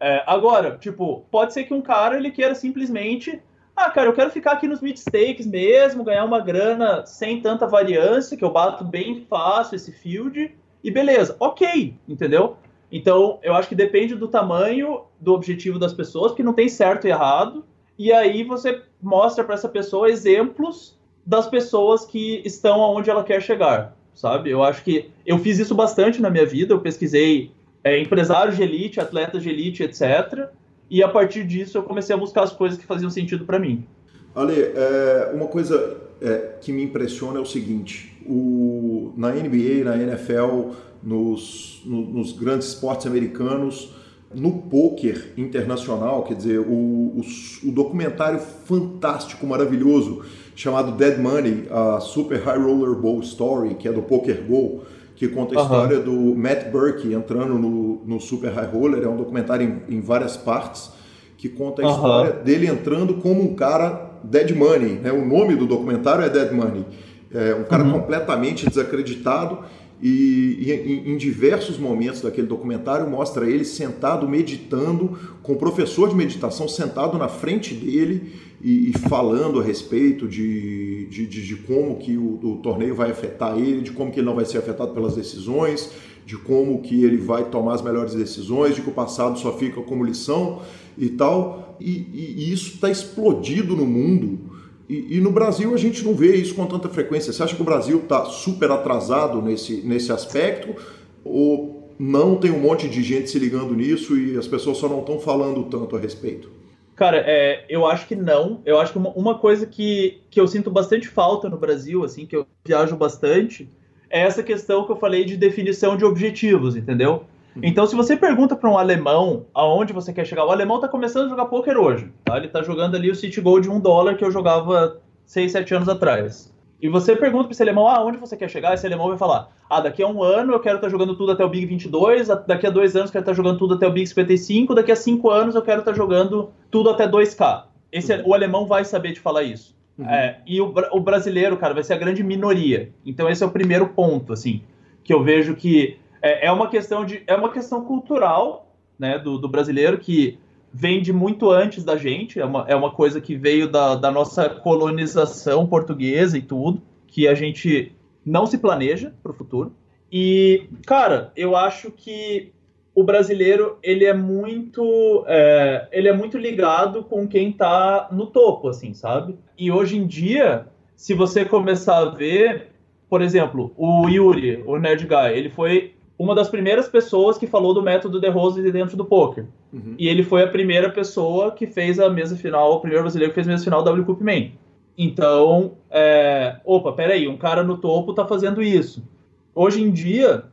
É, agora, tipo, pode ser que um cara ele queira simplesmente ah, cara, eu quero ficar aqui nos mid stakes mesmo, ganhar uma grana sem tanta variância, que eu bato bem fácil esse field, e beleza, ok, entendeu? Então, eu acho que depende do tamanho do objetivo das pessoas, porque não tem certo e errado, e aí você mostra para essa pessoa exemplos das pessoas que estão aonde ela quer chegar, sabe? Eu acho que eu fiz isso bastante na minha vida, eu pesquisei é, empresários de elite, atletas de elite, etc., e a partir disso eu comecei a buscar as coisas que faziam sentido para mim. Ale, é, uma coisa é, que me impressiona é o seguinte: o, na NBA, na NFL, nos, no, nos grandes esportes americanos, no poker internacional, quer dizer, o, o, o, documentário fantástico, maravilhoso, chamado Dead Money, a Super High Roller Bowl Story, que é do Poker Go, que conta a uhum. história do Matt Burke entrando no, no Super High Roller, é um documentário em, em várias partes, que conta a uhum. história dele entrando como um cara dead money, né? o nome do documentário é Dead Money, é um cara uhum. completamente desacreditado e, em, em, diversos momentos daquele documentário mostra ele sentado meditando, com o professor de meditação sentado na frente dele e, e falando a respeito de, de, de, de como que o, o, torneio vai afetar ele, de como que ele não vai ser afetado pelas decisões, de como que ele vai tomar as melhores decisões, de que o passado só fica como lição e tal. E, e isso está explodido no mundo e, e, no Brasil a gente não vê isso com tanta frequência. Você acha que o Brasil está super atrasado nesse, nesse aspecto? Ou não tem um monte de gente se ligando nisso e as pessoas só não estão falando tanto a respeito? Cara, é, eu acho que não. Eu acho que uma, uma, coisa que, que eu sinto bastante falta no Brasil, assim, que eu viajo bastante, é essa questão que eu falei de definição de objetivos, entendeu? Uhum. Então, se você pergunta para um alemão aonde você quer chegar, o alemão está começando a jogar poker hoje. Tá? Ele está jogando ali o City Gold de um dólar que eu jogava 6, 7 anos atrás. E você pergunta para esse alemão, ah, onde você quer chegar? Esse alemão vai falar, ah, daqui a um ano eu quero estar tá jogando tudo até o Big 22, daqui a dois anos eu quero estar tá jogando tudo até o Big 55, daqui a cinco anos eu quero estar tá jogando tudo até 2K. Esse, uhum. O alemão vai saber te falar isso. Uhum. É, e o, o brasileiro, cara, vai ser a grande minoria. Então esse é o primeiro ponto, assim, que eu vejo que é, é uma questão de é uma questão cultural né, do, do, brasileiro que vem de muito antes da gente, é uma, é uma coisa que veio da, da nossa colonização portuguesa e tudo, que a gente não se planeja para o futuro. E, cara, eu acho que o brasileiro ele é muito é, ele é muito ligado com quem está no topo, assim, sabe? E hoje em dia, se você começar a ver, por exemplo, o Yuri, o Nerd Guy, ele foi uma das primeiras pessoas que falou do método de Rose dentro do poker. Uhum. E ele foi a primeira pessoa que fez a mesa final, o primeiro brasileiro que fez a mesa final da W Cup Man. Então, é, opa, peraí, um cara no topo tá fazendo isso. Hoje em dia,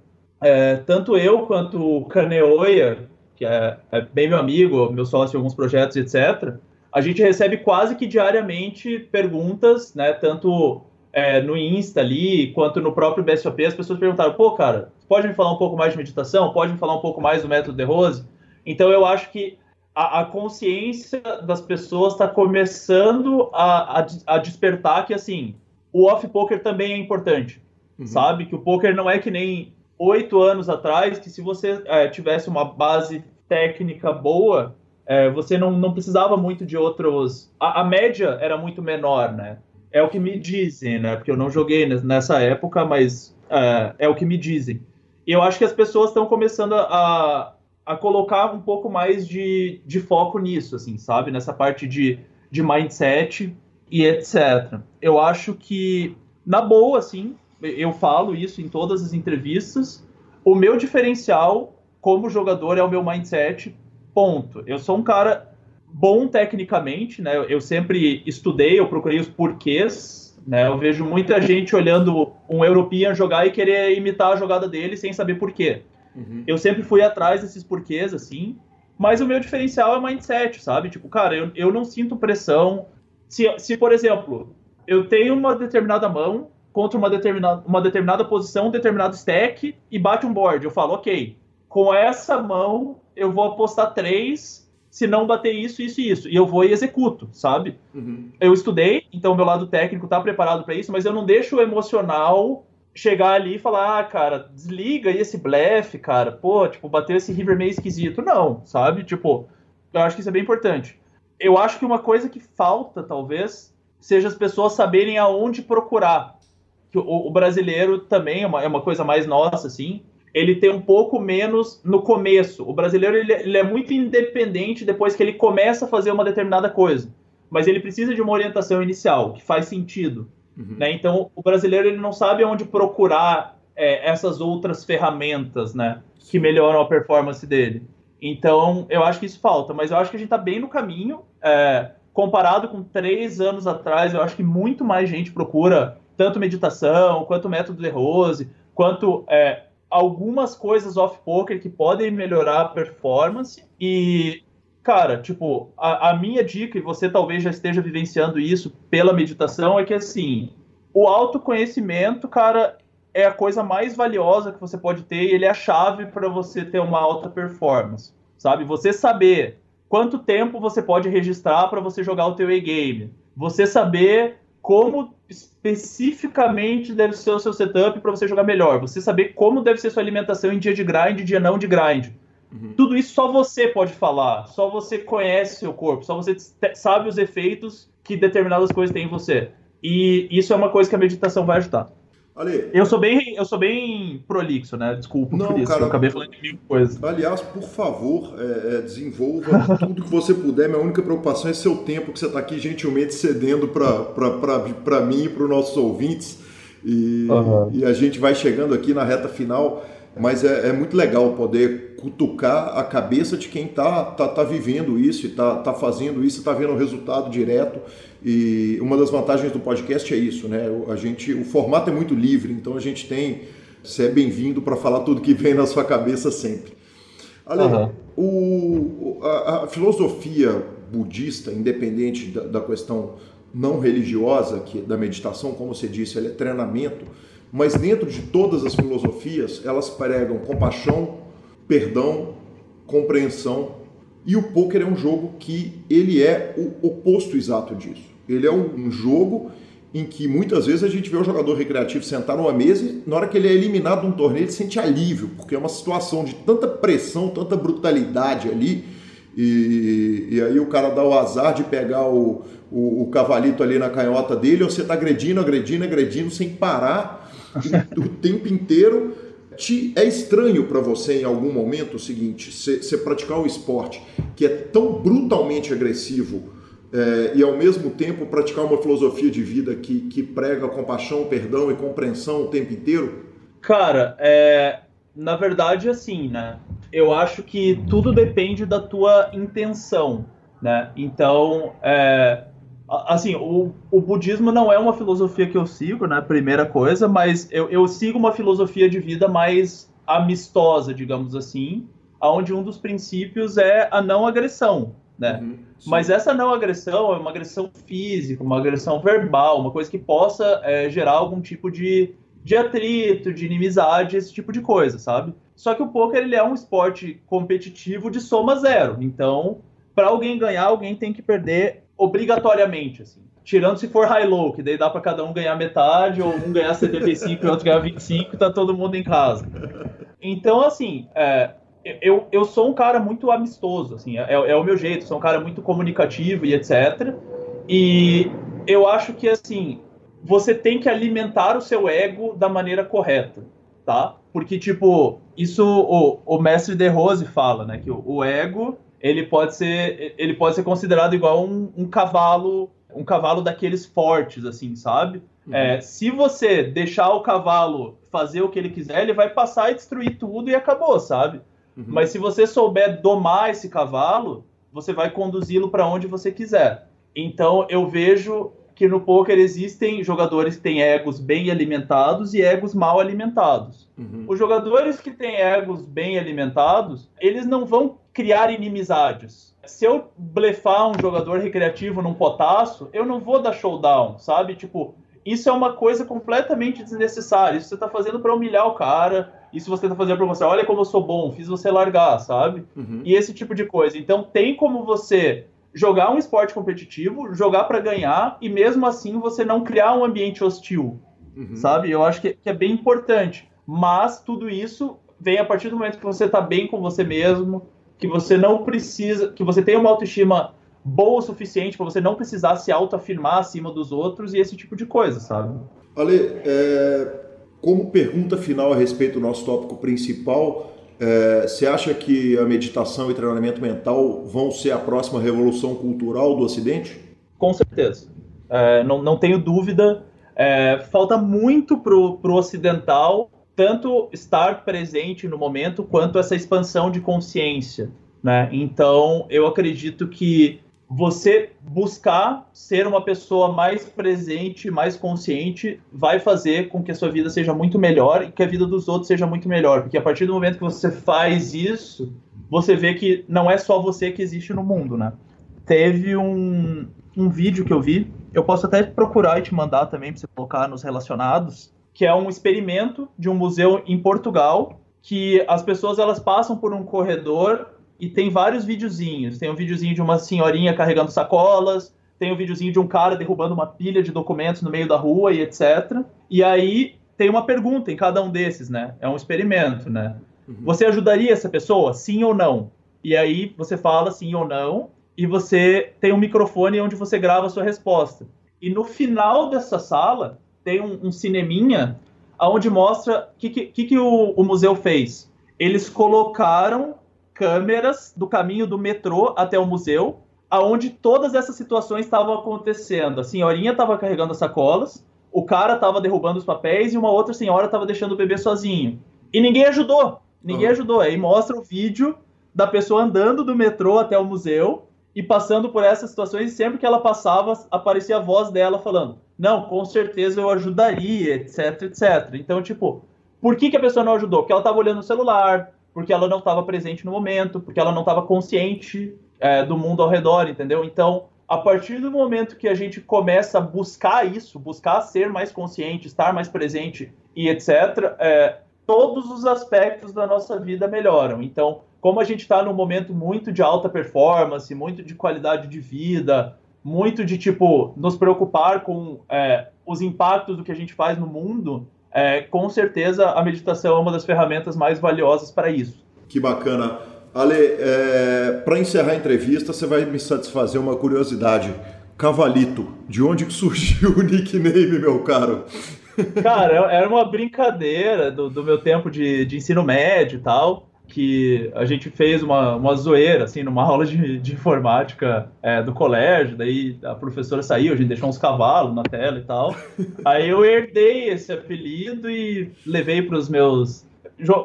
é, tanto eu quanto o Kaneoya, que é, é, bem meu amigo, meu sócio em alguns projetos, etc., a gente recebe quase que diariamente perguntas, né, tanto é, no Insta ali, quanto no próprio BSOP, as pessoas perguntaram, pô, cara, pode me falar um pouco mais de meditação? Pode me falar um pouco mais do método de Rose? Então eu acho que a, a consciência das pessoas está começando a, a, a, despertar que, assim, o off-poker também é importante, uhum. sabe? Que o poker não é que nem oito anos atrás, que se você é, tivesse uma base técnica boa, é, você não, não precisava muito de outros... A, a média era muito menor, né? É o que me dizem, né? Porque eu não joguei nessa época, mas é, é o que me dizem. E eu acho que as pessoas estão começando a, a colocar um pouco mais de, de foco nisso, assim, sabe? Nessa parte de, de mindset e etc. Eu acho que, na boa, assim, eu falo isso em todas as entrevistas, o meu diferencial como jogador é o meu mindset, ponto. Eu sou um cara bom tecnicamente, né? Eu sempre estudei, eu procurei os porquês, né? Eu vejo muita gente olhando um European jogar e querer imitar a jogada dele sem saber porquê. Uhum. Eu sempre fui atrás desses porquês, assim. Mas o meu diferencial é mindset, sabe? Tipo, cara, eu, eu não sinto pressão. Se, se, por exemplo, eu tenho uma determinada mão contra uma determinada, uma determinada posição, um determinado stack e bate um board, eu falo, ok, com essa mão eu vou apostar três, se não bater isso, isso e isso. E eu vou e executo, sabe? Uhum. Eu estudei, então meu lado técnico tá preparado para isso, mas eu não deixo o emocional chegar ali e falar, ah, cara, desliga aí esse blefe, cara, pô, tipo, bateu esse river meio esquisito. Não, sabe? Tipo, eu acho que isso é bem importante. Eu acho que uma coisa que falta, talvez, seja as pessoas saberem aonde procurar. Que o, o brasileiro também é uma, é uma coisa mais nossa, assim, ele tem um pouco menos no começo. O brasileiro ele, ele, é muito independente depois que ele começa a fazer uma determinada coisa, mas ele precisa de uma orientação inicial que faz sentido. Uhum. Né? Então, o brasileiro ele não sabe onde procurar é, essas outras ferramentas né, que melhoram a performance dele. Então, eu acho que isso falta, mas eu acho que a gente está bem no caminho. É, comparado com três anos atrás, eu acho que muito mais gente procura tanto meditação, quanto método de Rose, quanto é, algumas coisas off-poker que podem melhorar a performance. E, cara, tipo, a, a, minha dica, e você talvez já esteja vivenciando isso pela meditação, é que assim, o autoconhecimento, cara, é a coisa mais valiosa que você pode ter e ele é a chave para você ter uma alta performance, sabe? Você saber quanto tempo você pode registrar para você jogar o teu e-game, você saber como especificamente deve ser o seu setup para você jogar melhor, você saber como deve ser sua alimentação em dia de grind, dia não de grind. Uhum. Tudo isso só você pode falar, só você conhece seu corpo, só você sabe os efeitos que determinadas coisas têm em você. E isso é uma coisa que a meditação vai ajudar. Ale, eu sou bem, eu sou bem prolixo, né? Desculpa não, por isso. Cara, eu acabei falando de mil coisas. Aliás, por favor, é, é, desenvolva tudo que você puder. Minha única preocupação é seu tempo que você está aqui gentilmente cedendo para mim e para os nossos ouvintes. E, uhum. e, a gente vai chegando aqui na reta final, mas é, é muito legal poder cutucar a cabeça de quem está tá, tá vivendo isso e está tá fazendo isso, está vendo o resultado direto. E uma das vantagens do podcast é isso, né? A gente, o formato é muito livre, então a gente tem. Você é bem-vindo para falar tudo que vem na sua cabeça sempre. Ale, uhum. o, a, a, filosofia budista, independente da, da, questão não religiosa, que da meditação, como você disse, ela é treinamento, mas dentro de todas as filosofias, elas pregam compaixão, perdão, compreensão e o poker é um jogo que ele é o oposto exato disso. Ele é um jogo em que muitas vezes a gente vê o jogador recreativo sentar numa mesa e na hora que ele é eliminado de um torneio ele sente alívio, porque é uma situação de tanta pressão, tanta brutalidade ali. E, e aí o cara dá o azar de pegar o, o, o cavalito ali na canhota dele, ou você está agredindo, agredindo, agredindo sem parar o tempo inteiro te, é estranho para você em algum momento o seguinte, você praticar um esporte que é tão brutalmente agressivo é, e ao mesmo tempo praticar uma filosofia de vida que, que prega compaixão, perdão e compreensão o tempo inteiro? Cara, é, na verdade, assim, né? Eu acho que tudo depende da tua intenção, né? Então, é, assim, o, o budismo não é uma filosofia que eu sigo, né? Primeira coisa, mas eu, eu sigo uma filosofia de vida mais amistosa, digamos assim, onde um dos princípios é a não agressão, né? Uhum, mas essa não agressão é uma agressão física, uma agressão verbal, uma coisa que possa é, gerar algum tipo de, de atrito, de inimizade, esse tipo de coisa, sabe? Só que o poker ele é um esporte competitivo de soma zero, então para alguém ganhar, alguém tem que perder obrigatoriamente, assim. Tirando se for high-low, que daí dá para cada um ganhar metade, ou um ganhar 75 e outro ganhar 25 e tá todo mundo em casa. Então, assim, é, eu, eu sou um cara muito amistoso, assim, é, é, o meu jeito, sou um cara muito comunicativo e etc. E eu acho que, assim, você tem que alimentar o seu ego da maneira correta, tá? Porque, tipo, isso o, o mestre De Rose fala, né? Que o, o, ego, ele pode ser, ele pode ser considerado igual um, um cavalo, um cavalo daqueles fortes, assim, sabe? Uhum. É, se você deixar o cavalo fazer o que ele quiser, ele vai passar e destruir tudo e acabou, sabe? Uhum. Mas se você souber domar esse cavalo, você vai conduzi-lo para onde você quiser. Então eu vejo que no poker existem jogadores que têm egos bem alimentados e egos mal alimentados. Uhum. Os jogadores que têm egos bem alimentados, eles não vão criar inimizades. Se eu blefar um jogador recreativo num potaço, eu não vou dar showdown, sabe? Tipo, isso é uma coisa completamente desnecessária. Isso você está fazendo para humilhar o cara. Isso você está fazendo para você, olha como eu sou bom, fiz você largar, sabe? Uhum. E esse tipo de coisa. Então tem como você jogar um esporte competitivo, jogar para ganhar e mesmo assim você não criar um ambiente hostil, uhum. sabe? Eu acho que, que, é bem importante. Mas tudo isso vem a partir do momento que você está bem com você mesmo, que você não precisa, que você tem uma autoestima boa o suficiente para você não precisar se autoafirmar acima dos outros e esse tipo de coisa, sabe? Ale, é, como pergunta final a respeito do nosso tópico principal, é, você acha que a meditação e treinamento mental vão ser a próxima revolução cultural do Ocidente? Com certeza. É, não, não tenho dúvida. É, falta muito para o ocidental tanto estar presente no momento quanto essa expansão de consciência. Né? Então, eu acredito que você buscar ser uma pessoa mais presente, mais consciente, vai fazer com que a sua vida seja muito melhor e que a vida dos outros seja muito melhor. Porque a partir do momento que você faz isso, você vê que não é só você que existe no mundo, né? Teve um, um vídeo que eu vi, eu posso até procurar e te mandar também para você colocar nos relacionados, que é um experimento de um museu em Portugal, que as pessoas elas passam por um corredor e tem vários videozinhos. Tem um videozinho de uma senhorinha carregando sacolas, tem um videozinho de um cara derrubando uma pilha de documentos no meio da rua e etc. E aí tem uma pergunta em cada um desses, né? É um experimento, né? Uhum. Você ajudaria essa pessoa, sim ou não? E aí você fala sim ou não, e você tem um microfone onde você grava a sua resposta. E no final dessa sala tem um, um cineminha onde mostra o que, que, que, o, o museu fez. Eles colocaram câmeras do caminho do metrô até o museu, aonde todas essas situações estavam acontecendo. A senhorinha estava carregando as sacolas, o cara estava derrubando os papéis e uma outra senhora estava deixando o bebê sozinho. E ninguém ajudou. Ninguém uhum. ajudou. Aí mostra o vídeo da pessoa andando do metrô até o museu e passando por essas situações e sempre que ela passava aparecia a voz dela falando: "Não, com certeza eu ajudaria", etc, etc. Então, tipo, por que, que a pessoa não ajudou? Porque ela estava olhando o celular, porque ela não estava presente no momento, porque ela não estava consciente é, do mundo ao redor, entendeu? Então, a partir do momento que a gente começa a buscar isso, buscar ser mais consciente, estar mais presente e etc., é, todos os aspectos da nossa vida melhoram. Então, como a gente está num momento muito de alta performance, muito de qualidade de vida, muito de tipo nos preocupar com é, os impactos do que a gente faz no mundo, é, com certeza a meditação é uma das ferramentas mais valiosas para isso. Que bacana. Ale, é, para encerrar a entrevista, você vai me satisfazer uma curiosidade. Cavalito, de onde que surgiu o nickname, meu caro? Cara, era uma brincadeira do, do meu tempo de, de ensino médio e tal que a gente fez uma, uma zoeira, assim, numa aula de, de informática é, do colégio, daí a professora saiu, a gente deixou uns cavalos na tela e tal. Aí eu herdei esse apelido e levei para os meus...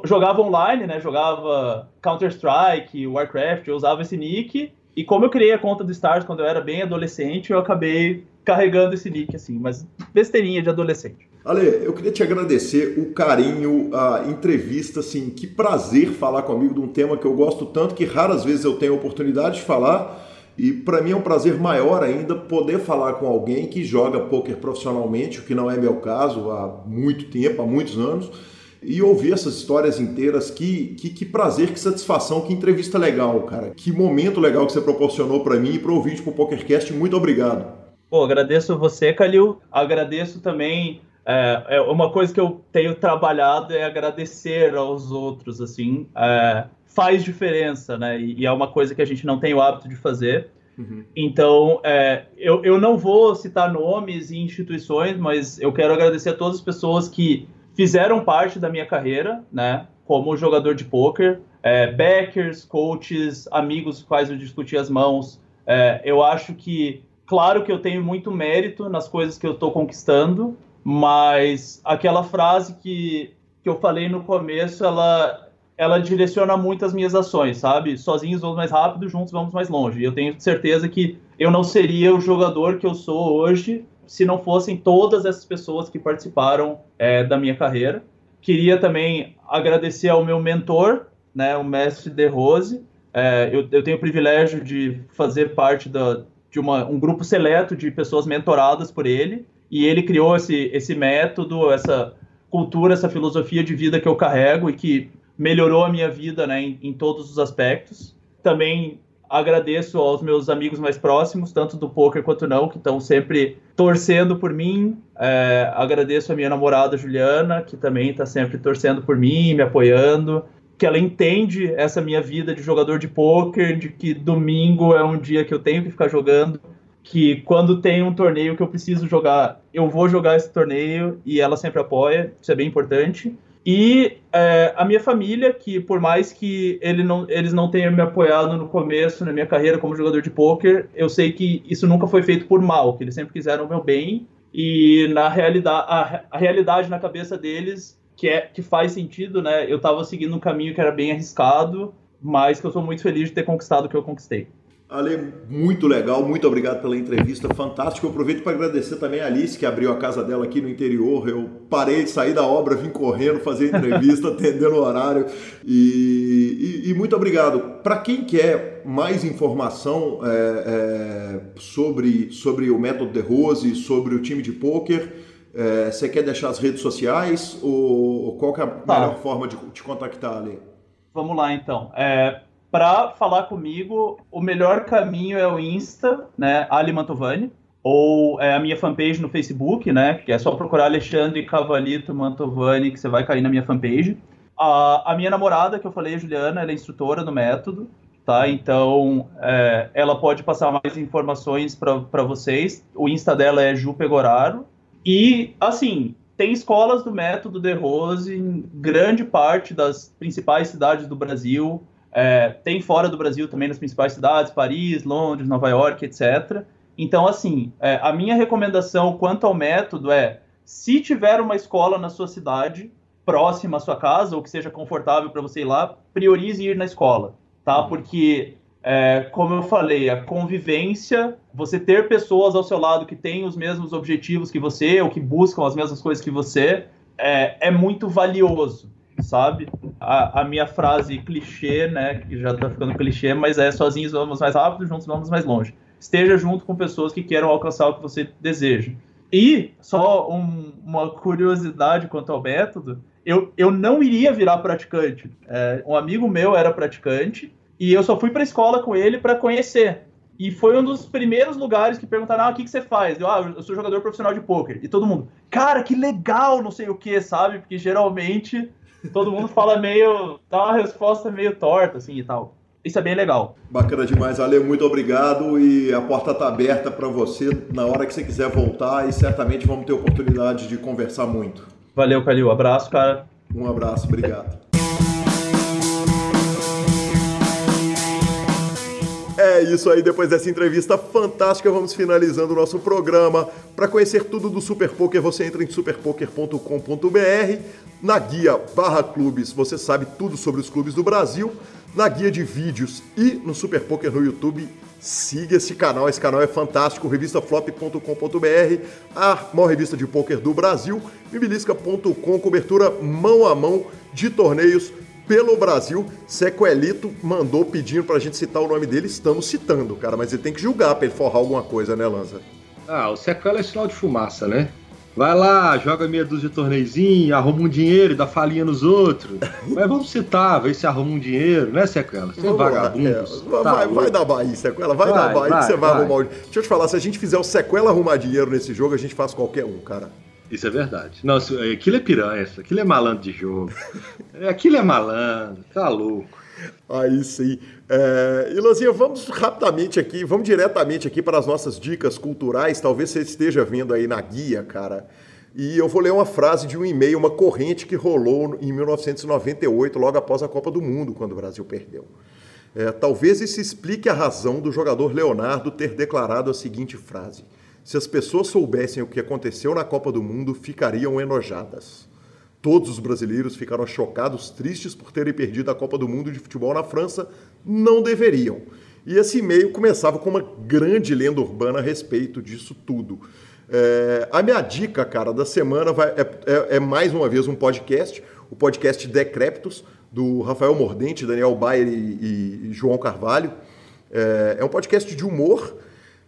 Jogava online, né, jogava Counter-Strike, Warcraft, eu usava esse nick, e como eu criei a conta do Stars quando eu era bem adolescente, eu acabei carregando esse nick, assim, mas besteirinha de adolescente. Ale, eu queria te agradecer o carinho, a entrevista, assim, que prazer falar comigo de um tema que eu gosto tanto, que raras vezes eu tenho a oportunidade de falar, e para mim é um prazer maior ainda poder falar com alguém que joga poker profissionalmente, o que não é meu caso há muito tempo, há muitos anos, e ouvir essas histórias inteiras. Que, que, que prazer, que satisfação, que entrevista legal, cara. Que momento legal que você proporcionou para mim e para o ouvinte pro PokerCast. Muito obrigado. Pô, agradeço você, Calil. Agradeço também. É, é, uma coisa que eu tenho trabalhado é agradecer aos outros, assim. É, faz diferença, né? E, e, é uma coisa que a gente não tem o hábito de fazer. Uhum. Então, é, eu, eu não vou citar nomes e instituições, mas eu quero agradecer a todas as pessoas que fizeram parte da minha carreira, né? Como jogador de poker, é, backers, coaches, amigos com quais eu discuti as mãos. É, eu acho que, claro que eu tenho muito mérito nas coisas que eu estou conquistando, mas aquela frase que, que eu falei no começo, ela ela direciona muito as minhas ações, sabe? Sozinhos vamos mais rápido, juntos vamos mais longe. E eu tenho certeza que eu não seria o jogador que eu sou hoje se não fossem todas essas pessoas que participaram é, da minha carreira. Queria também agradecer ao meu mentor, né, o mestre De Rose. É, eu, eu, tenho o privilégio de fazer parte da, de uma, um grupo seleto de pessoas mentoradas por ele. E ele criou esse, esse método, essa cultura, essa filosofia de vida que eu carrego e que melhorou a minha vida né, em, em, todos os aspectos. Também agradeço aos meus amigos mais próximos, tanto do poker quanto não, que estão sempre torcendo por mim. É, agradeço a minha namorada Juliana, que também está sempre torcendo por mim, me apoiando. Que ela entende essa minha vida de jogador de poker, de que domingo é um dia que eu tenho que ficar jogando, que quando tem um torneio que eu preciso jogar, eu vou jogar esse torneio e ela sempre apoia, isso é bem importante. E é, a minha família, que por mais que ele não, eles não tenham me apoiado no começo, na minha carreira como jogador de pôquer, eu sei que isso nunca foi feito por mal, que eles sempre quiseram o meu bem. E na realidade, a, a realidade na cabeça deles, que, é, que faz sentido, né? Eu estava seguindo um caminho que era bem arriscado, mas que eu sou muito feliz de ter conquistado o que eu conquistei. Ale, muito legal, muito obrigado pela entrevista, fantástico. Eu aproveito para agradecer também a Alice, que abriu a casa dela aqui no interior. Eu parei de sair da obra, vim correndo fazer entrevista, atendendo o horário. E, e, e muito obrigado. Para quem quer mais informação é, é, sobre, sobre o método de Rose, sobre o time de pôquer, é, você quer deixar as redes sociais ou qual é a tá. melhor forma de te contactar, Ale? Vamos lá, então. É, para falar comigo, o melhor caminho é o Insta, né, Ali Mantovani, ou é a minha fanpage no Facebook, né, que é só procurar Alexandre Cavalito Mantovani, que você vai cair na minha fanpage. A, a minha namorada, que eu falei, Juliana, ela é instrutora do método, tá? Então, é, ela pode passar mais informações para vocês. O Insta dela é Ju Pegoraro. E, assim, tem escolas do método de Rose em grande parte das principais cidades do Brasil. É, tem fora do Brasil também nas principais cidades, Paris, Londres, Nova York, etc. Então, assim, é, a minha recomendação quanto ao método é, se tiver uma escola na sua cidade, próxima à sua casa, ou que seja confortável para você ir lá, priorize ir na escola, tá? Uhum. Porque, é, como eu falei, a convivência, você ter pessoas ao seu lado que têm os mesmos objetivos que você, ou que buscam as mesmas coisas que você, é, é muito valioso sabe? A, a, minha frase clichê, né, que já tá ficando clichê, mas é sozinhos vamos mais rápido, juntos vamos mais longe. Esteja junto com pessoas que queiram alcançar o que você deseja. E, só um, uma curiosidade quanto ao método, eu, eu não iria virar praticante. É, um amigo meu era praticante e eu só fui para escola com ele para conhecer. E foi um dos primeiros lugares que perguntaram: ah, o que, que você faz? Eu, ah, eu sou jogador profissional de pôquer. E todo mundo, cara, que legal, não sei o que, sabe? Porque geralmente todo mundo fala meio. dá uma resposta meio torta, assim e tal. Isso é bem legal. Bacana demais, Ale. Muito obrigado. E a porta está aberta para você na hora que você quiser voltar. E certamente vamos ter oportunidade de conversar muito. Valeu, Calil. Abraço, cara. Um abraço, obrigado. É isso aí, depois dessa entrevista fantástica, vamos finalizando o nosso programa. Para conhecer tudo do Super Poker, você entra em superpoker.com.br. Na guia barra clubes, você sabe tudo sobre os clubes do Brasil. Na guia de vídeos e no Super Poker no YouTube, siga esse canal. Esse canal é fantástico, revistaflop.com.br, a maior revista de poker do Brasil, mibilisca.com, cobertura mão a mão de torneios pelo Brasil. Sequelito mandou pedindo pra gente citar o nome dele, estamos citando, cara, mas ele tem que julgar pra ele forrar alguma coisa, né, Lanza? Ah, o Sequela é sinal de fumaça, né? Vai lá, joga meia dúzia de torneizinho, arruma um dinheiro e dá falinha nos outros. Mas vamos citar, vê se arruma um dinheiro, né, Sequela? Você é vagabundo. É, tá vai, vai dar Bahia, Sequela, vai, vai dar Bahia vai, que você vai, vai arrumar o Deixa eu te falar, se a gente fizer o Sequela arrumar dinheiro nesse jogo, a gente faz qualquer um, cara. Isso é verdade. Não, aquilo é piranha, aquilo é malandro de jogo. aquilo é malandro, tá louco. Aí sim. É, Ilanzinha, vamos rapidamente aqui, vamos diretamente aqui para as nossas dicas culturais. Talvez você esteja vendo aí na guia, cara. E eu vou ler uma frase de um e-mail, uma corrente que rolou em 1998, logo após a Copa do Mundo, quando o Brasil perdeu. É, talvez isso explique a razão do jogador Leonardo ter declarado a seguinte frase: Se as pessoas soubessem o que aconteceu na Copa do Mundo, ficariam enojadas. Todos os brasileiros ficaram chocados, tristes por terem perdido a Copa do Mundo de futebol na França. Não deveriam. E esse e-mail começava com uma grande lenda urbana a respeito disso tudo. É, a minha dica, cara, da semana vai, é, é, é, mais uma vez um podcast, o podcast Decréptos, do Rafael Mordente, Daniel Bayer e, e João Carvalho. É, é um podcast de humor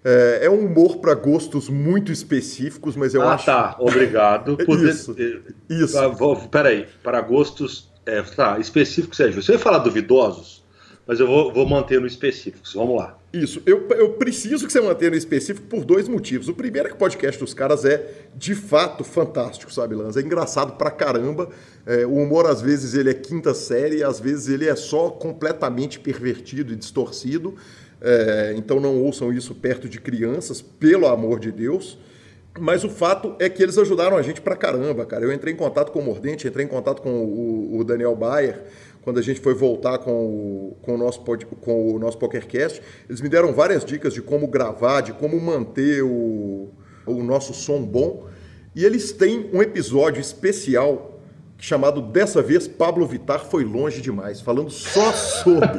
é, é um humor para gostos muito específicos, mas eu ah, acho. Ah, tá. Obrigado. Por isso. De... Isso. Ah, vou... Peraí. Para gostos é, tá, específicos é justo. Você ia falar duvidosos, mas eu vou, vou manter no específicos. Vamos lá. Isso. Eu, eu preciso que você mantenha no específico por dois motivos. O primeiro é que o podcast dos caras é, de fato, fantástico, sabe, Lanza? É engraçado pra caramba. É, o humor, às vezes, ele é quinta série, às vezes ele é só completamente pervertido e distorcido. É, então não ouçam isso perto de crianças, pelo amor de Deus. Mas o fato é que eles ajudaram a gente pra caramba, cara. Eu entrei em contato com o Mordente, entrei em contato com o, o Daniel Bayer, quando a gente foi voltar com o, com o, nosso, com o nosso PokerCast. Eles me deram várias dicas de como gravar, de como manter o, o nosso som bom. E eles têm um episódio especial chamado Dessa vez Pablo Vitar foi longe demais, falando só sobre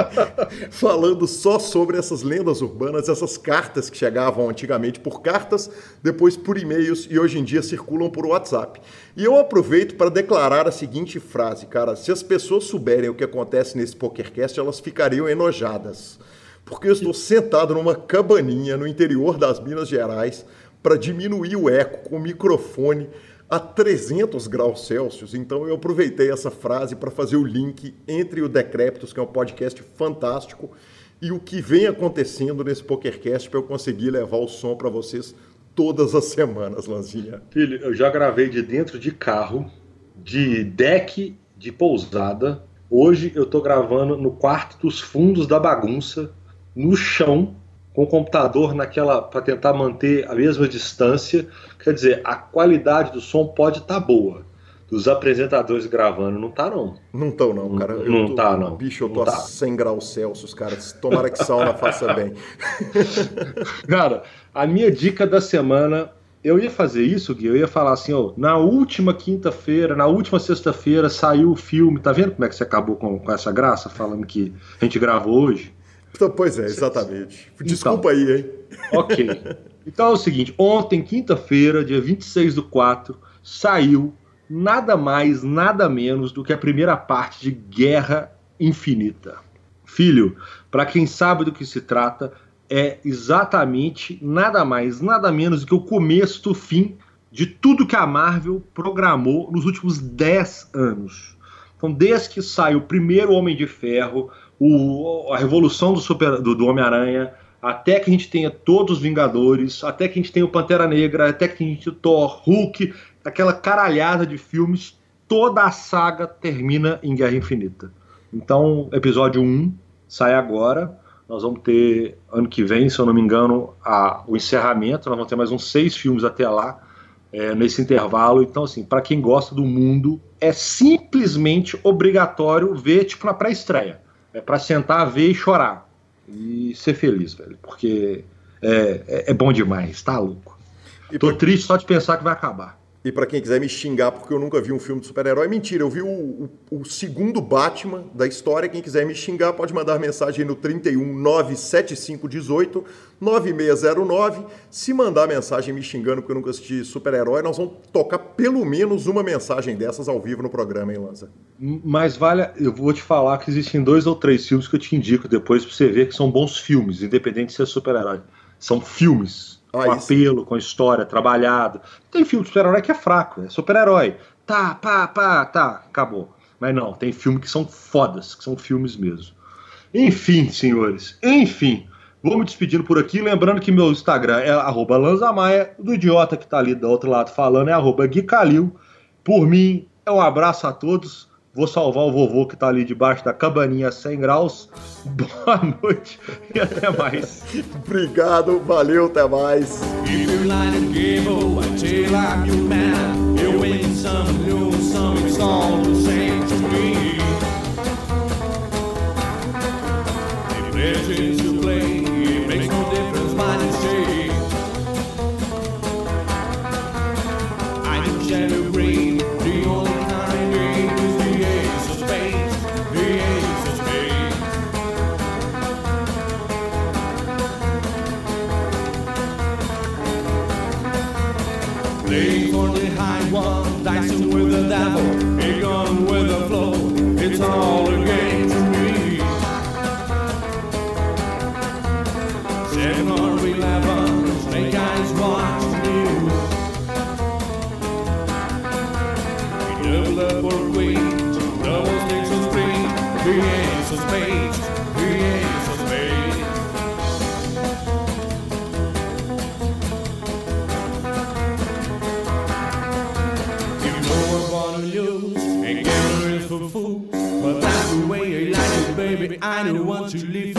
falando só sobre essas lendas urbanas, essas cartas que chegavam antigamente por cartas, depois por e-mails e hoje em dia circulam por WhatsApp. E eu aproveito para declarar a seguinte frase, cara, se as pessoas souberem o que acontece nesse PokerCast, elas ficariam enojadas. Porque eu estou sentado numa cabaninha no interior das Minas Gerais para diminuir o eco com o microfone a 300 graus Celsius. Então eu aproveitei essa frase para fazer o link entre o Decréptos, que é um podcast fantástico, e o que vem acontecendo nesse PokerCast para eu conseguir levar o som para vocês todas as semanas, Lanzinha. Filho, eu já gravei de dentro de carro, de deck de pousada. Hoje eu estou gravando no quarto dos fundos da bagunça, no chão, com o computador naquela para tentar manter a mesma distância. Quer dizer, a qualidade do som pode estar tá boa. Dos apresentadores gravando, não tá não. Não estão não, cara. Eu não tô, tá não. Bicho, eu tô não a tá. 100 graus Celsius, cara. Tomara que sauna faça bem. cara, a minha dica da semana eu ia fazer isso, Gui, eu ia falar assim, ó, na última quinta-feira, na última sexta-feira saiu o filme, tá vendo como é que você acabou com, com essa graça, falando que a gente gravou hoje? Então, pois é, exatamente. Desculpa então, aí, hein? Ok. Então é o seguinte: ontem, quinta-feira, dia 26 do 4, saiu nada mais, nada menos do que a primeira parte de Guerra Infinita. Filho, para quem sabe do que se trata, é exatamente nada mais, nada menos do que o começo do fim de tudo que a Marvel programou nos últimos 10 anos. Então, desde que saiu o primeiro Homem de Ferro, o, a revolução do, do, do Homem-Aranha, até que a gente tenha todos os Vingadores, até que a gente tenha o Pantera Negra, até que a gente tenha o Thor, Hulk, aquela caralhada de filmes, toda a saga termina em Guerra Infinita. Então, episódio 1 sai agora. Nós vamos ter, ano que vem, se eu não me engano, a, o encerramento. Nós vamos ter mais uns seis filmes até lá, é, nesse intervalo. Então, assim, para quem gosta do mundo, é simplesmente obrigatório ver, tipo, na pré-estreia. É para sentar, ver e chorar. E ser feliz, velho. Porque é, é, é bom demais, tá louco. E Tô pra... triste só de pensar que vai acabar. E para quem quiser me xingar porque eu nunca vi um filme de super-herói, mentira, eu vi o, o, o, segundo Batman da história. Quem quiser me xingar pode mandar mensagem no 31 97518 9609. Se mandar mensagem me xingando porque eu nunca assisti super-herói, nós vamos tocar pelo menos uma mensagem dessas ao vivo no programa, hein, Lanza? Mas vale, eu vou te falar que existem dois ou três filmes que eu te indico depois pra você ver que são bons filmes, independente de ser super-herói. São filmes com apelo, com história, trabalhado. Tem filme de super-herói que é fraco, é super-herói. Tá, pá, pá, tá, acabou. Mas não, tem filme que são fodas, que são filmes mesmo. Enfim, senhores, enfim. Vou me despedindo por aqui, lembrando que meu Instagram é arroba Lanzamaia, do idiota que tá ali do outro lado falando é arroba Gui Calil. Por mim, é um abraço a todos. Vou salvar o vovô que tá ali debaixo da cabaninha 100 graus. Boa noite e até mais. Obrigado, valeu, até mais. all I don't want to live